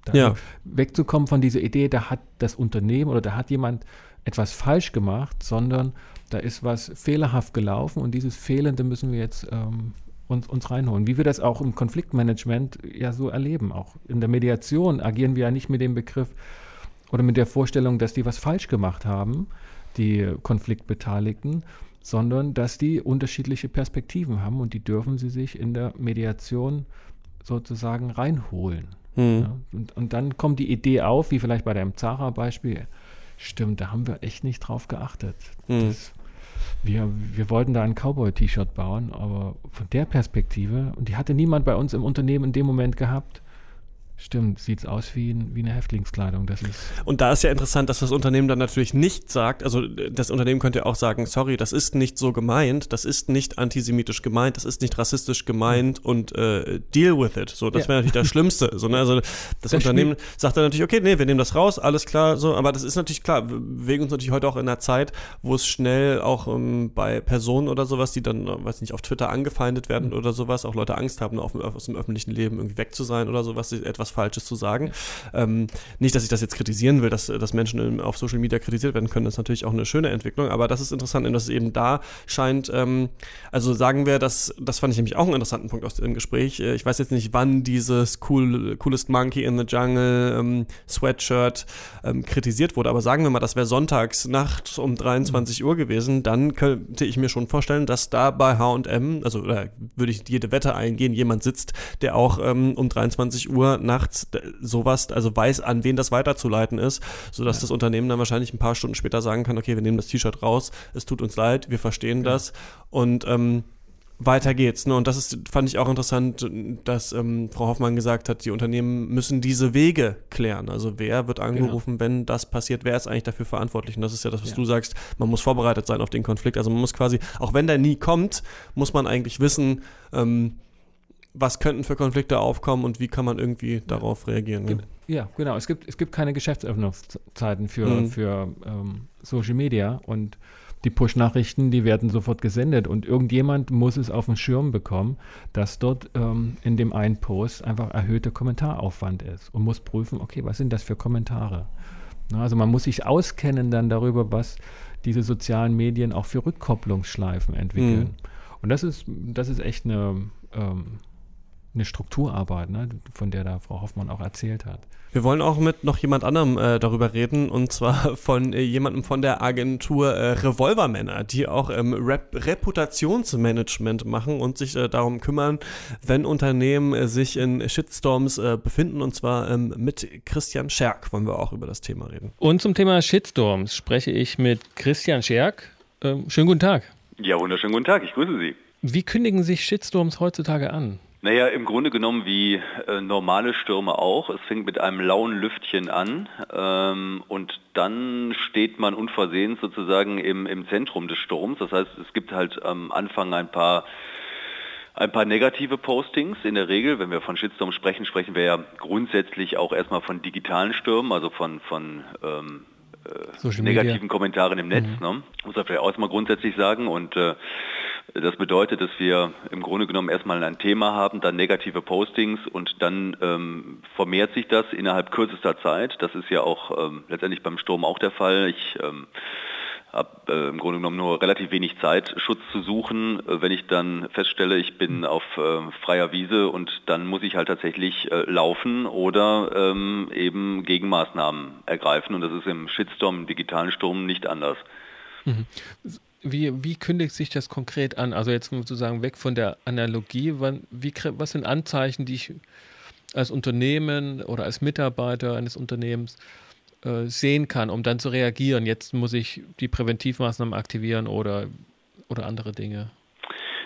Da ja. Wegzukommen von dieser Idee, da hat das Unternehmen oder da hat jemand etwas falsch gemacht, sondern da ist was fehlerhaft gelaufen und dieses Fehlende müssen wir jetzt ähm, uns, uns reinholen. Wie wir das auch im Konfliktmanagement ja so erleben. Auch in der Mediation agieren wir ja nicht mit dem Begriff oder mit der Vorstellung, dass die was falsch gemacht haben, die Konfliktbeteiligten, sondern dass die unterschiedliche Perspektiven haben und die dürfen sie sich in der Mediation sozusagen reinholen. Mhm. Ja, und, und, dann kommt die Idee auf, wie vielleicht bei dem Zara-Beispiel, stimmt, da haben wir echt nicht drauf geachtet. Mhm. Das, wir, wir wollten da ein Cowboy-T-Shirt bauen, aber von der Perspektive, und die hatte niemand bei uns im Unternehmen in dem Moment gehabt, Stimmt, sieht aus wie, ein, wie eine Häftlingskleidung. Das ist und da ist ja interessant, dass das Unternehmen dann natürlich nicht sagt, also das Unternehmen könnte ja auch sagen, sorry, das ist nicht so gemeint, das ist nicht antisemitisch gemeint, das ist nicht rassistisch gemeint und äh, deal with it. So, das ja. wäre natürlich das Schlimmste. So, ne? Also das, das Unternehmen sagt dann natürlich, okay, nee, wir nehmen das raus, alles klar, so, aber das ist natürlich klar, wir bewegen uns natürlich heute auch in einer Zeit, wo es schnell auch ähm, bei Personen oder sowas, die dann, weiß nicht, auf Twitter angefeindet werden mhm. oder sowas, auch Leute Angst haben, auf, aus dem öffentlichen Leben irgendwie weg zu sein oder sowas, etwas Falsches zu sagen. Ähm, nicht, dass ich das jetzt kritisieren will, dass, dass Menschen auf Social Media kritisiert werden können, das ist natürlich auch eine schöne Entwicklung, aber das ist interessant, dass es eben da scheint, ähm, also sagen wir, dass, das fand ich nämlich auch einen interessanten Punkt aus dem Gespräch. Äh, ich weiß jetzt nicht, wann dieses cool, Coolest Monkey in the Jungle ähm, Sweatshirt ähm, kritisiert wurde, aber sagen wir mal, das wäre sonntags nachts um 23 Uhr gewesen, dann könnte ich mir schon vorstellen, dass da bei H&M, also da würde ich jede Wette eingehen, jemand sitzt, der auch ähm, um 23 Uhr nachts sowas, also weiß, an wen das weiterzuleiten ist, sodass ja. das Unternehmen dann wahrscheinlich ein paar Stunden später sagen kann, okay, wir nehmen das T-Shirt raus, es tut uns leid, wir verstehen ja. das und ähm, weiter geht's. Ne? Und das ist, fand ich auch interessant, dass ähm, Frau Hoffmann gesagt hat, die Unternehmen müssen diese Wege klären. Also wer wird angerufen, genau. wenn das passiert, wer ist eigentlich dafür verantwortlich? Und das ist ja das, was ja. du sagst, man muss vorbereitet sein auf den Konflikt. Also man muss quasi, auch wenn der nie kommt, muss man eigentlich wissen, ähm, was könnten für Konflikte aufkommen und wie kann man irgendwie darauf reagieren. Ne? Ja, genau. Es gibt, es gibt keine Geschäftsöffnungszeiten für, mhm. für ähm, Social Media und die Push-Nachrichten, die werden sofort gesendet und irgendjemand muss es auf den Schirm bekommen, dass dort ähm, in dem einen Post einfach erhöhter Kommentaraufwand ist und muss prüfen, okay, was sind das für Kommentare? Na, also man muss sich auskennen dann darüber, was diese sozialen Medien auch für Rückkopplungsschleifen entwickeln. Mhm. Und das ist, das ist echt eine, ähm, eine Strukturarbeit, ne, von der da Frau Hoffmann auch erzählt hat. Wir wollen auch mit noch jemand anderem äh, darüber reden und zwar von äh, jemandem von der Agentur äh, Revolvermänner, die auch ähm, Rep Reputationsmanagement machen und sich äh, darum kümmern, wenn Unternehmen äh, sich in Shitstorms äh, befinden und zwar ähm, mit Christian Scherk wollen wir auch über das Thema reden. Und zum Thema Shitstorms spreche ich mit Christian Scherk. Ähm, schönen guten Tag. Ja, wunderschönen guten Tag, ich grüße Sie. Wie kündigen sich Shitstorms heutzutage an? Naja, im Grunde genommen wie äh, normale Stürme auch. Es fängt mit einem lauen Lüftchen an ähm, und dann steht man unversehens sozusagen im, im Zentrum des Sturms. Das heißt, es gibt halt am Anfang ein paar ein paar negative Postings in der Regel. Wenn wir von Shitstorm sprechen, sprechen wir ja grundsätzlich auch erstmal von digitalen Stürmen, also von, von ähm, äh, negativen Kommentaren im Netz. Mhm. Ne? Muss man vielleicht auch mal grundsätzlich sagen. Und äh, das bedeutet, dass wir im Grunde genommen erstmal ein Thema haben, dann negative Postings und dann ähm, vermehrt sich das innerhalb kürzester Zeit. Das ist ja auch ähm, letztendlich beim Sturm auch der Fall. Ich ähm, habe äh, im Grunde genommen nur relativ wenig Zeit, Schutz zu suchen. Äh, wenn ich dann feststelle, ich bin auf äh, freier Wiese und dann muss ich halt tatsächlich äh, laufen oder ähm, eben Gegenmaßnahmen ergreifen. Und das ist im Shitstorm, im digitalen Sturm nicht anders. Mhm. Wie, wie kündigt sich das konkret an? Also jetzt sozusagen weg von der Analogie, wann, wie, was sind Anzeichen, die ich als Unternehmen oder als Mitarbeiter eines Unternehmens äh, sehen kann, um dann zu reagieren? Jetzt muss ich die Präventivmaßnahmen aktivieren oder, oder andere Dinge.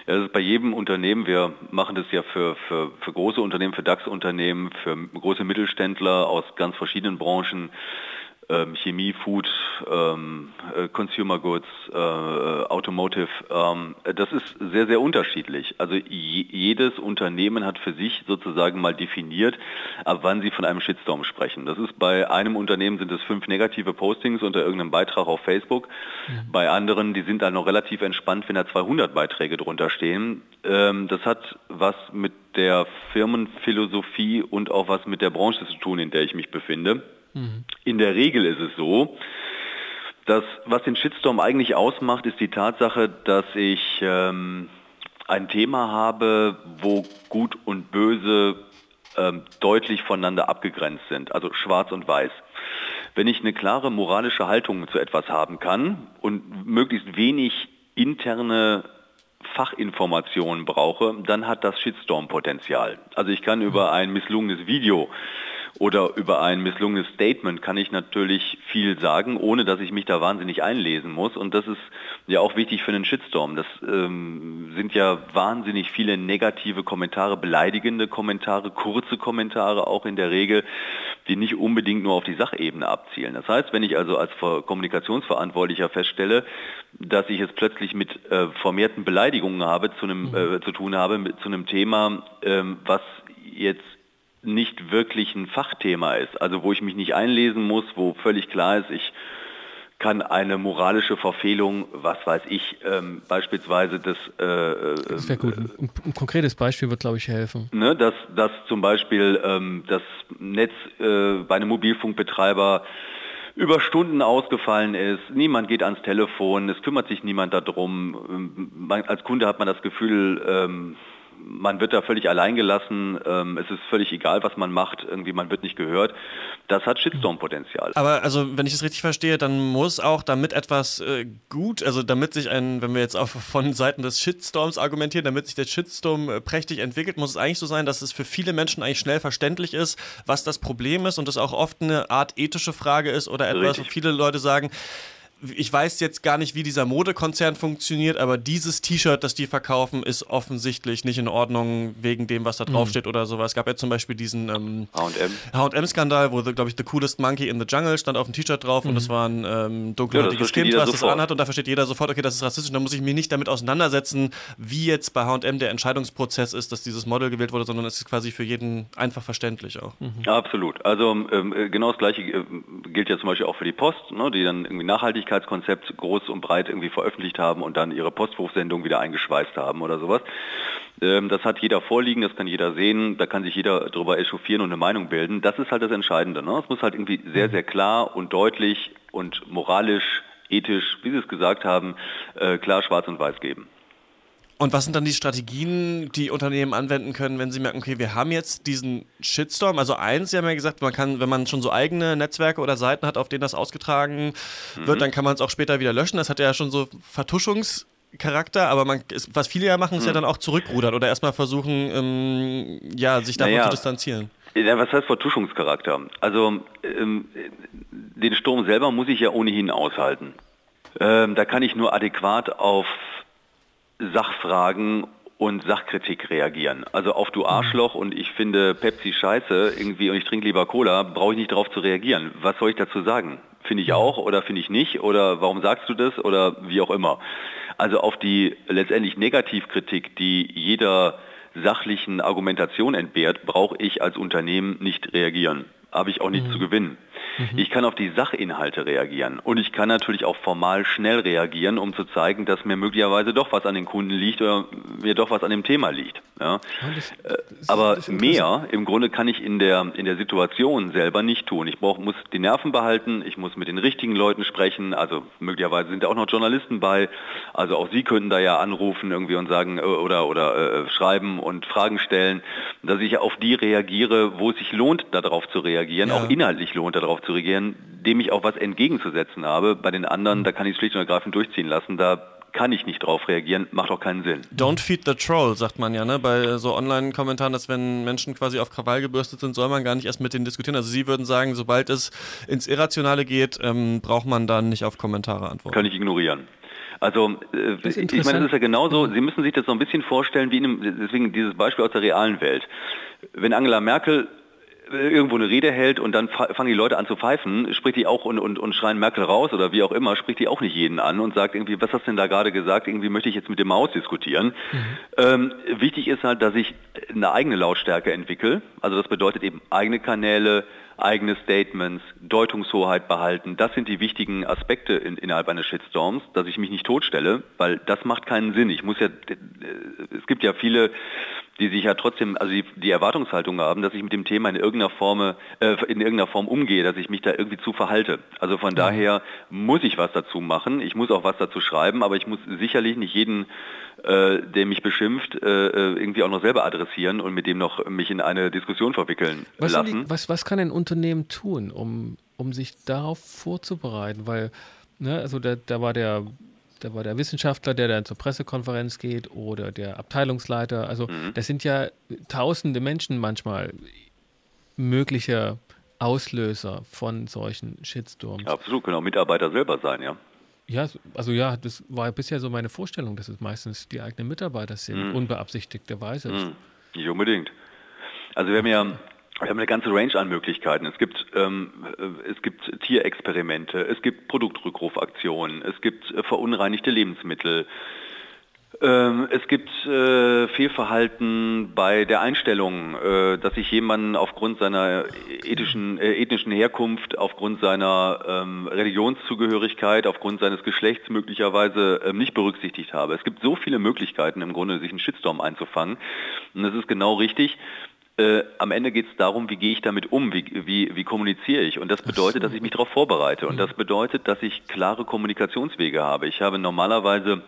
Ja, das bei jedem Unternehmen. Wir machen das ja für, für, für große Unternehmen, für DAX-Unternehmen, für große Mittelständler aus ganz verschiedenen Branchen ähm, Chemie, Food, ähm, äh, Consumer Goods, äh, Automotive. Ähm, das ist sehr, sehr unterschiedlich. Also jedes Unternehmen hat für sich sozusagen mal definiert, ab wann sie von einem Shitstorm sprechen. Das ist bei einem Unternehmen sind es fünf negative Postings unter irgendeinem Beitrag auf Facebook. Mhm. Bei anderen, die sind dann noch relativ entspannt, wenn da 200 Beiträge drunter stehen. Ähm, das hat was mit der Firmenphilosophie und auch was mit der Branche zu tun, in der ich mich befinde. Mhm. In der Regel ist es so, dass was den Shitstorm eigentlich ausmacht, ist die Tatsache, dass ich ähm, ein Thema habe, wo Gut und Böse ähm, deutlich voneinander abgegrenzt sind, also schwarz und weiß. Wenn ich eine klare moralische Haltung zu etwas haben kann und möglichst wenig interne Fachinformationen brauche, dann hat das Shitstorm-Potenzial. Also ich kann über ein misslungenes Video oder über ein misslungenes Statement kann ich natürlich viel sagen, ohne dass ich mich da wahnsinnig einlesen muss. Und das ist ja auch wichtig für einen Shitstorm. Das ähm, sind ja wahnsinnig viele negative Kommentare, beleidigende Kommentare, kurze Kommentare auch in der Regel, die nicht unbedingt nur auf die Sachebene abzielen. Das heißt, wenn ich also als Kommunikationsverantwortlicher feststelle, dass ich es plötzlich mit äh, vermehrten Beleidigungen habe, zu, einem, mhm. äh, zu tun habe, mit, zu einem Thema, ähm, was jetzt nicht wirklich ein Fachthema ist, also wo ich mich nicht einlesen muss, wo völlig klar ist, ich kann eine moralische Verfehlung, was weiß ich, ähm, beispielsweise das. Äh, äh das wäre gut. Ein, ein, konkretes Beispiel wird, glaube ich, helfen. Ne, dass, dass zum Beispiel ähm, das Netz äh, bei einem Mobilfunkbetreiber über Stunden ausgefallen ist, niemand geht ans Telefon, es kümmert sich niemand darum. Ähm, man, als Kunde hat man das Gefühl, ähm, man wird da völlig alleingelassen, ähm, es ist völlig egal, was man macht, irgendwie man wird nicht gehört. Das hat Shitstorm-Potenzial. Aber also, wenn ich es richtig verstehe, dann muss auch damit etwas äh, gut, also damit sich ein, wenn wir jetzt auch von Seiten des Shitstorms argumentieren, damit sich der Shitstorm äh, prächtig entwickelt, muss es eigentlich so sein, dass es für viele Menschen eigentlich schnell verständlich ist, was das Problem ist und es auch oft eine Art ethische Frage ist oder etwas, richtig. wo viele Leute sagen, ich weiß jetzt gar nicht, wie dieser Modekonzern funktioniert, aber dieses T-Shirt, das die verkaufen, ist offensichtlich nicht in Ordnung wegen dem, was da draufsteht mhm. oder sowas. Es gab ja zum Beispiel diesen ähm, HM-Skandal, wo, glaube ich, The Coolest Monkey in the Jungle stand auf dem T-Shirt drauf mhm. und das war ein ähm, dunkelhäutiges ja, Kind, was sofort. das anhat und da versteht jeder sofort, okay, das ist rassistisch. Da muss ich mich nicht damit auseinandersetzen, wie jetzt bei HM der Entscheidungsprozess ist, dass dieses Model gewählt wurde, sondern es ist quasi für jeden einfach verständlich auch. Mhm. absolut. Also ähm, äh, genau das Gleiche äh, gilt ja zum Beispiel auch für die Post, ne, die dann irgendwie nachhaltig Nachhaltigkeitskonzept groß und breit irgendwie veröffentlicht haben und dann ihre Postwurfsendung wieder eingeschweißt haben oder sowas. Ähm, das hat jeder vorliegen, das kann jeder sehen, da kann sich jeder darüber echauffieren und eine Meinung bilden. Das ist halt das Entscheidende. Ne? Es muss halt irgendwie sehr, sehr klar und deutlich und moralisch, ethisch, wie Sie es gesagt haben, äh, klar schwarz und weiß geben. Und was sind dann die Strategien, die Unternehmen anwenden können, wenn sie merken, okay, wir haben jetzt diesen Shitstorm? Also eins, Sie haben ja gesagt, man kann, wenn man schon so eigene Netzwerke oder Seiten hat, auf denen das ausgetragen mhm. wird, dann kann man es auch später wieder löschen. Das hat ja schon so Vertuschungscharakter, aber man, was viele ja machen, ist mhm. ja dann auch zurückrudern oder erstmal versuchen, ähm, ja, sich davon naja. zu distanzieren. Ja, was heißt Vertuschungscharakter? Also ähm, den Sturm selber muss ich ja ohnehin aushalten. Ähm, da kann ich nur adäquat auf Sachfragen und Sachkritik reagieren. Also auf du Arschloch und ich finde Pepsi scheiße irgendwie und ich trinke lieber Cola, brauche ich nicht darauf zu reagieren. Was soll ich dazu sagen? Finde ich auch oder finde ich nicht oder warum sagst du das oder wie auch immer. Also auf die letztendlich Negativkritik, die jeder sachlichen Argumentation entbehrt, brauche ich als Unternehmen nicht reagieren. Habe ich auch nicht mhm. zu gewinnen. Mhm. Ich kann auf die Sachinhalte reagieren und ich kann natürlich auch formal schnell reagieren, um zu zeigen, dass mir möglicherweise doch was an den Kunden liegt oder mir doch was an dem Thema liegt. Ja? Das, äh, das, Aber das mehr im Grunde kann ich in der, in der Situation selber nicht tun. Ich brauch, muss die Nerven behalten, ich muss mit den richtigen Leuten sprechen, also möglicherweise sind da auch noch Journalisten bei, also auch Sie könnten da ja anrufen irgendwie und sagen äh, oder, oder äh, schreiben und Fragen stellen, dass ich auf die reagiere, wo es sich lohnt, darauf zu reagieren, ja. auch inhaltlich lohnt, darauf zu regieren, dem ich auch was entgegenzusetzen habe. Bei den anderen, da kann ich es schlicht und ergreifend durchziehen lassen. Da kann ich nicht drauf reagieren, macht auch keinen Sinn. Don't feed the troll, sagt man ja, ne? Bei so Online-Kommentaren, dass wenn Menschen quasi auf Krawall gebürstet sind, soll man gar nicht erst mit denen diskutieren. Also Sie würden sagen, sobald es ins Irrationale geht, ähm, braucht man dann nicht auf Kommentare antworten. Kann ich ignorieren. Also äh, ich meine, das ist ja genauso, Sie müssen sich das so ein bisschen vorstellen, wie in einem, deswegen dieses Beispiel aus der realen Welt. Wenn Angela Merkel irgendwo eine Rede hält und dann fangen die Leute an zu pfeifen, spricht die auch und, und, und schreien Merkel raus oder wie auch immer, spricht die auch nicht jeden an und sagt irgendwie, was hast du denn da gerade gesagt? Irgendwie möchte ich jetzt mit dem Maus diskutieren. Mhm. Ähm, wichtig ist halt, dass ich eine eigene Lautstärke entwickle. Also das bedeutet eben eigene Kanäle, eigene Statements, Deutungshoheit behalten. Das sind die wichtigen Aspekte in, innerhalb eines Shitstorms, dass ich mich nicht totstelle, weil das macht keinen Sinn. Ich muss ja, es gibt ja viele die sich ja trotzdem, also die, die, Erwartungshaltung haben, dass ich mit dem Thema in irgendeiner Form, äh, in irgendeiner Form umgehe, dass ich mich da irgendwie zu verhalte. Also von mhm. daher muss ich was dazu machen, ich muss auch was dazu schreiben, aber ich muss sicherlich nicht jeden, äh, der mich beschimpft, äh, äh irgendwie auch noch selber adressieren und mit dem noch mich in eine Diskussion verwickeln was lassen. Die, was, was kann ein Unternehmen tun, um, um sich darauf vorzubereiten? Weil, ne, also da, da war der da war der Wissenschaftler, der dann zur Pressekonferenz geht oder der Abteilungsleiter. Also mhm. das sind ja tausende Menschen manchmal mögliche Auslöser von solchen Shitstorms. Absolut, können auch Mitarbeiter selber sein, ja. Ja, also ja, das war bisher so meine Vorstellung, dass es meistens die eigenen Mitarbeiter sind, mhm. unbeabsichtigterweise. Mhm. Nicht unbedingt. Also wir haben ja wir haben eine ganze Range an Möglichkeiten. Es gibt, ähm, äh, es gibt Tierexperimente, es gibt Produktrückrufaktionen, es gibt äh, verunreinigte Lebensmittel, ähm, es gibt äh, Fehlverhalten bei der Einstellung, äh, dass sich jemand aufgrund seiner ethischen, ethnischen Herkunft, aufgrund seiner ähm, Religionszugehörigkeit, aufgrund seines Geschlechts möglicherweise ähm, nicht berücksichtigt habe. Es gibt so viele Möglichkeiten im Grunde, sich einen Shitstorm einzufangen. Und das ist genau richtig. Äh, am Ende geht es darum, wie gehe ich damit um, wie, wie, wie kommuniziere ich. Und das bedeutet, dass ich mich darauf vorbereite. Und das bedeutet, dass ich klare Kommunikationswege habe. Ich habe normalerweise,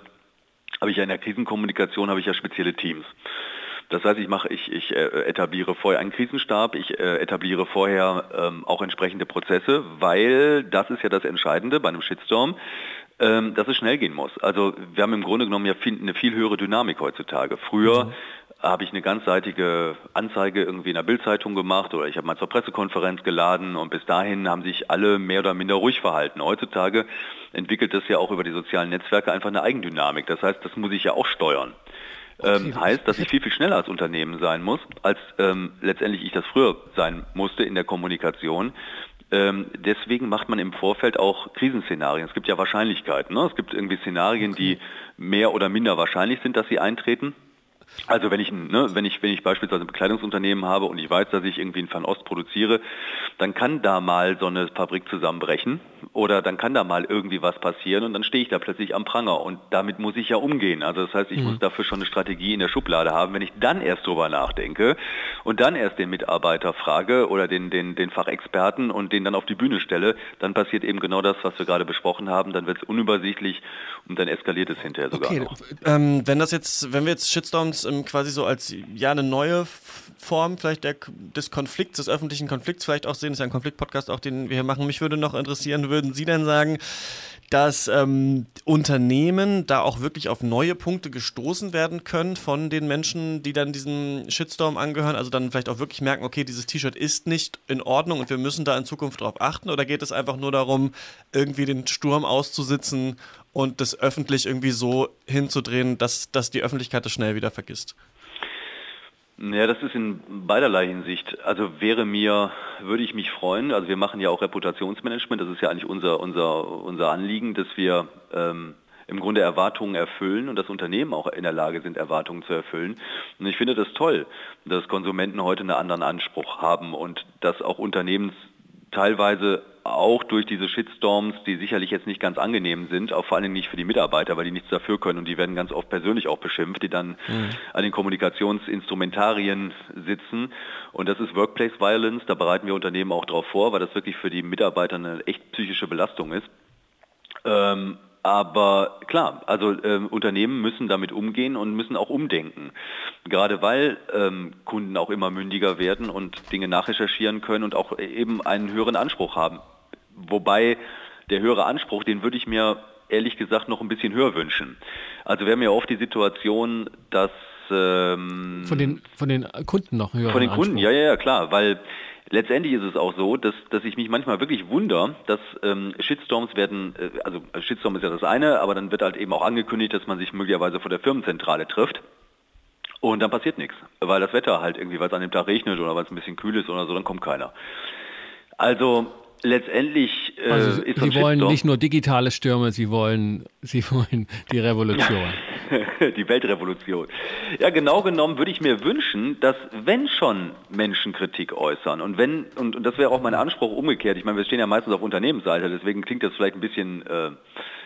habe ich ja in der Krisenkommunikation, habe ich ja spezielle Teams. Das heißt, ich mache, ich, ich äh, etabliere vorher einen Krisenstab, ich äh, etabliere vorher ähm, auch entsprechende Prozesse, weil das ist ja das Entscheidende bei einem Shitstorm. ähm, dass es schnell gehen muss. Also wir haben im Grunde genommen ja viel, eine viel höhere Dynamik heutzutage. Früher mhm. Habe ich eine ganzseitige Anzeige irgendwie in der Bildzeitung gemacht oder ich habe mal zur Pressekonferenz geladen und bis dahin haben sich alle mehr oder minder ruhig verhalten. Heutzutage entwickelt das ja auch über die sozialen Netzwerke einfach eine Eigendynamik. Das heißt, das muss ich ja auch steuern. Ähm, heißt, dass ich viel, viel schneller als Unternehmen sein muss, als ähm, letztendlich ich das früher sein musste in der Kommunikation. Ähm, deswegen macht man im Vorfeld auch Krisenszenarien. Es gibt ja Wahrscheinlichkeiten. Ne? Es gibt irgendwie Szenarien, okay. die mehr oder minder wahrscheinlich sind, dass sie eintreten. Also wenn ich, ne, wenn ich, wenn ich beispielsweise ein Bekleidungsunternehmen habe und ich weiß, dass ich irgendwie in Fernost produziere, dann kann da mal so eine Fabrik zusammenbrechen oder dann kann da mal irgendwie was passieren und dann stehe ich da plötzlich am Pranger und damit muss ich ja umgehen. Also das heißt, ich mhm. muss dafür schon eine Strategie in der Schublade haben. Wenn ich dann erst drüber nachdenke und dann erst den Mitarbeiter frage oder den, den, den Fachexperten und den dann auf die Bühne stelle, dann passiert eben genau das, was wir gerade besprochen haben. Dann wird es unübersichtlich und dann eskaliert es hinterher sogar okay. noch. Ähm, wenn das jetzt, wenn wir jetzt Shitstorms ähm, quasi so als ja eine neue Form vielleicht der, des Konflikts, des öffentlichen Konflikts vielleicht auch sehen, das ist ja ein Konfliktpodcast auch, den wir hier machen. Mich würde noch interessieren, würden Sie denn sagen, dass ähm, Unternehmen da auch wirklich auf neue Punkte gestoßen werden können von den Menschen, die dann diesem Shitstorm angehören, also dann vielleicht auch wirklich merken, okay, dieses T-Shirt ist nicht in Ordnung und wir müssen da in Zukunft darauf achten? Oder geht es einfach nur darum, irgendwie den Sturm auszusitzen und das öffentlich irgendwie so hinzudrehen, dass, dass die Öffentlichkeit das schnell wieder vergisst? Ja, das ist in beiderlei Hinsicht. Also wäre mir, würde ich mich freuen, also wir machen ja auch Reputationsmanagement, das ist ja eigentlich unser, unser, unser Anliegen, dass wir ähm, im Grunde Erwartungen erfüllen und das Unternehmen auch in der Lage sind, Erwartungen zu erfüllen. Und ich finde das toll, dass Konsumenten heute einen anderen Anspruch haben und dass auch Unternehmen teilweise auch durch diese Shitstorms, die sicherlich jetzt nicht ganz angenehm sind, auch vor allen Dingen nicht für die Mitarbeiter, weil die nichts dafür können und die werden ganz oft persönlich auch beschimpft, die dann mhm. an den Kommunikationsinstrumentarien sitzen. Und das ist Workplace Violence, da bereiten wir Unternehmen auch darauf vor, weil das wirklich für die Mitarbeiter eine echt psychische Belastung ist. Ähm, aber klar, also ähm, Unternehmen müssen damit umgehen und müssen auch umdenken. Gerade weil ähm, Kunden auch immer mündiger werden und Dinge nachrecherchieren können und auch eben einen höheren Anspruch haben. Wobei der höhere Anspruch, den würde ich mir ehrlich gesagt noch ein bisschen höher wünschen. Also wir haben ja oft die Situation, dass ähm, von den von den Kunden noch höher. Von den Kunden, Anspruch. ja, ja, ja, klar, weil letztendlich ist es auch so, dass, dass ich mich manchmal wirklich wundere, dass ähm, Shitstorms werden, äh, also Shitstorm ist ja das eine, aber dann wird halt eben auch angekündigt, dass man sich möglicherweise vor der Firmenzentrale trifft. Und dann passiert nichts, weil das Wetter halt irgendwie, weil es an dem Tag regnet oder weil es ein bisschen kühl ist oder so, dann kommt keiner. Also letztendlich äh, also ist Sie wollen nicht nur digitale Stürme, Sie wollen, Sie wollen die Revolution. die Weltrevolution. Ja, genau genommen würde ich mir wünschen, dass wenn schon Menschen Kritik äußern und wenn, und, und das wäre auch mein Anspruch umgekehrt, ich meine, wir stehen ja meistens auf Unternehmensseite, deswegen klingt das vielleicht ein bisschen äh,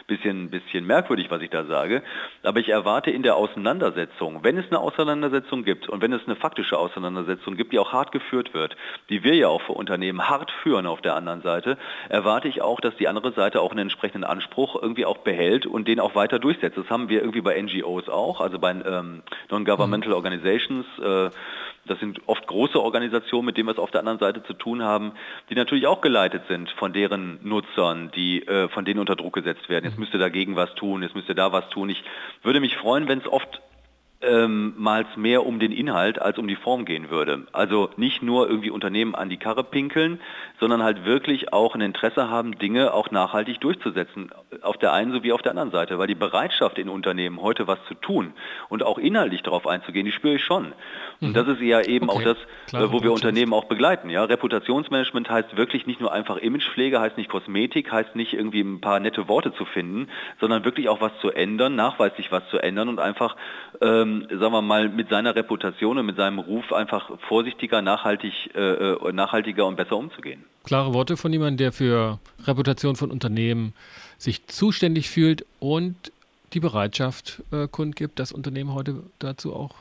bisschen, bisschen merkwürdig, was ich da sage. Aber ich erwarte in der Auseinandersetzung, wenn es eine Auseinandersetzung gibt und wenn es eine faktische Auseinandersetzung gibt, die auch hart geführt wird, die wir ja auch für Unternehmen hart führen auf der anderen Seite, erwarte ich auch, dass die andere Seite auch einen entsprechenden Anspruch irgendwie auch behält und den auch weiter durchsetzt. Das haben wir irgendwie bei NGOs auch, also bei ähm, Non-Governmental Organizations. Äh, das sind oft große Organisationen, mit denen wir es auf der anderen Seite zu tun haben, die natürlich auch geleitet sind von deren Nutzern, die äh, von denen unter Druck gesetzt werden. Jetzt müsste dagegen was tun, jetzt müsste da was tun. Ich würde mich freuen, wenn es oft ähm, mal mehr um den Inhalt als um die Form gehen würde. Also nicht nur irgendwie Unternehmen an die Karre pinkeln, sondern halt wirklich auch ein Interesse haben, Dinge auch nachhaltig durchzusetzen. Auf der einen sowie auf der anderen Seite, weil die Bereitschaft in Unternehmen heute was zu tun und auch inhaltlich darauf einzugehen, die spüre ich schon. Und mhm. das ist ja eben okay. auch das, Klar, wo wir Unternehmen auch begleiten. Ja, Reputationsmanagement heißt wirklich nicht nur einfach Imagepflege, heißt nicht Kosmetik, heißt nicht irgendwie ein paar nette Worte zu finden, sondern wirklich auch was zu ändern, nachweislich was zu ändern und einfach ähm, ähm, sagen wir mal, mit seiner Reputation und mit seinem Ruf einfach vorsichtiger, nachhaltig, äh, äh, nachhaltiger und besser umzugehen. Klare Worte von jemandem, der für Reputation von Unternehmen sich zuständig fühlt und die Bereitschaft äh, kundgibt, dass Unternehmen heute dazu auch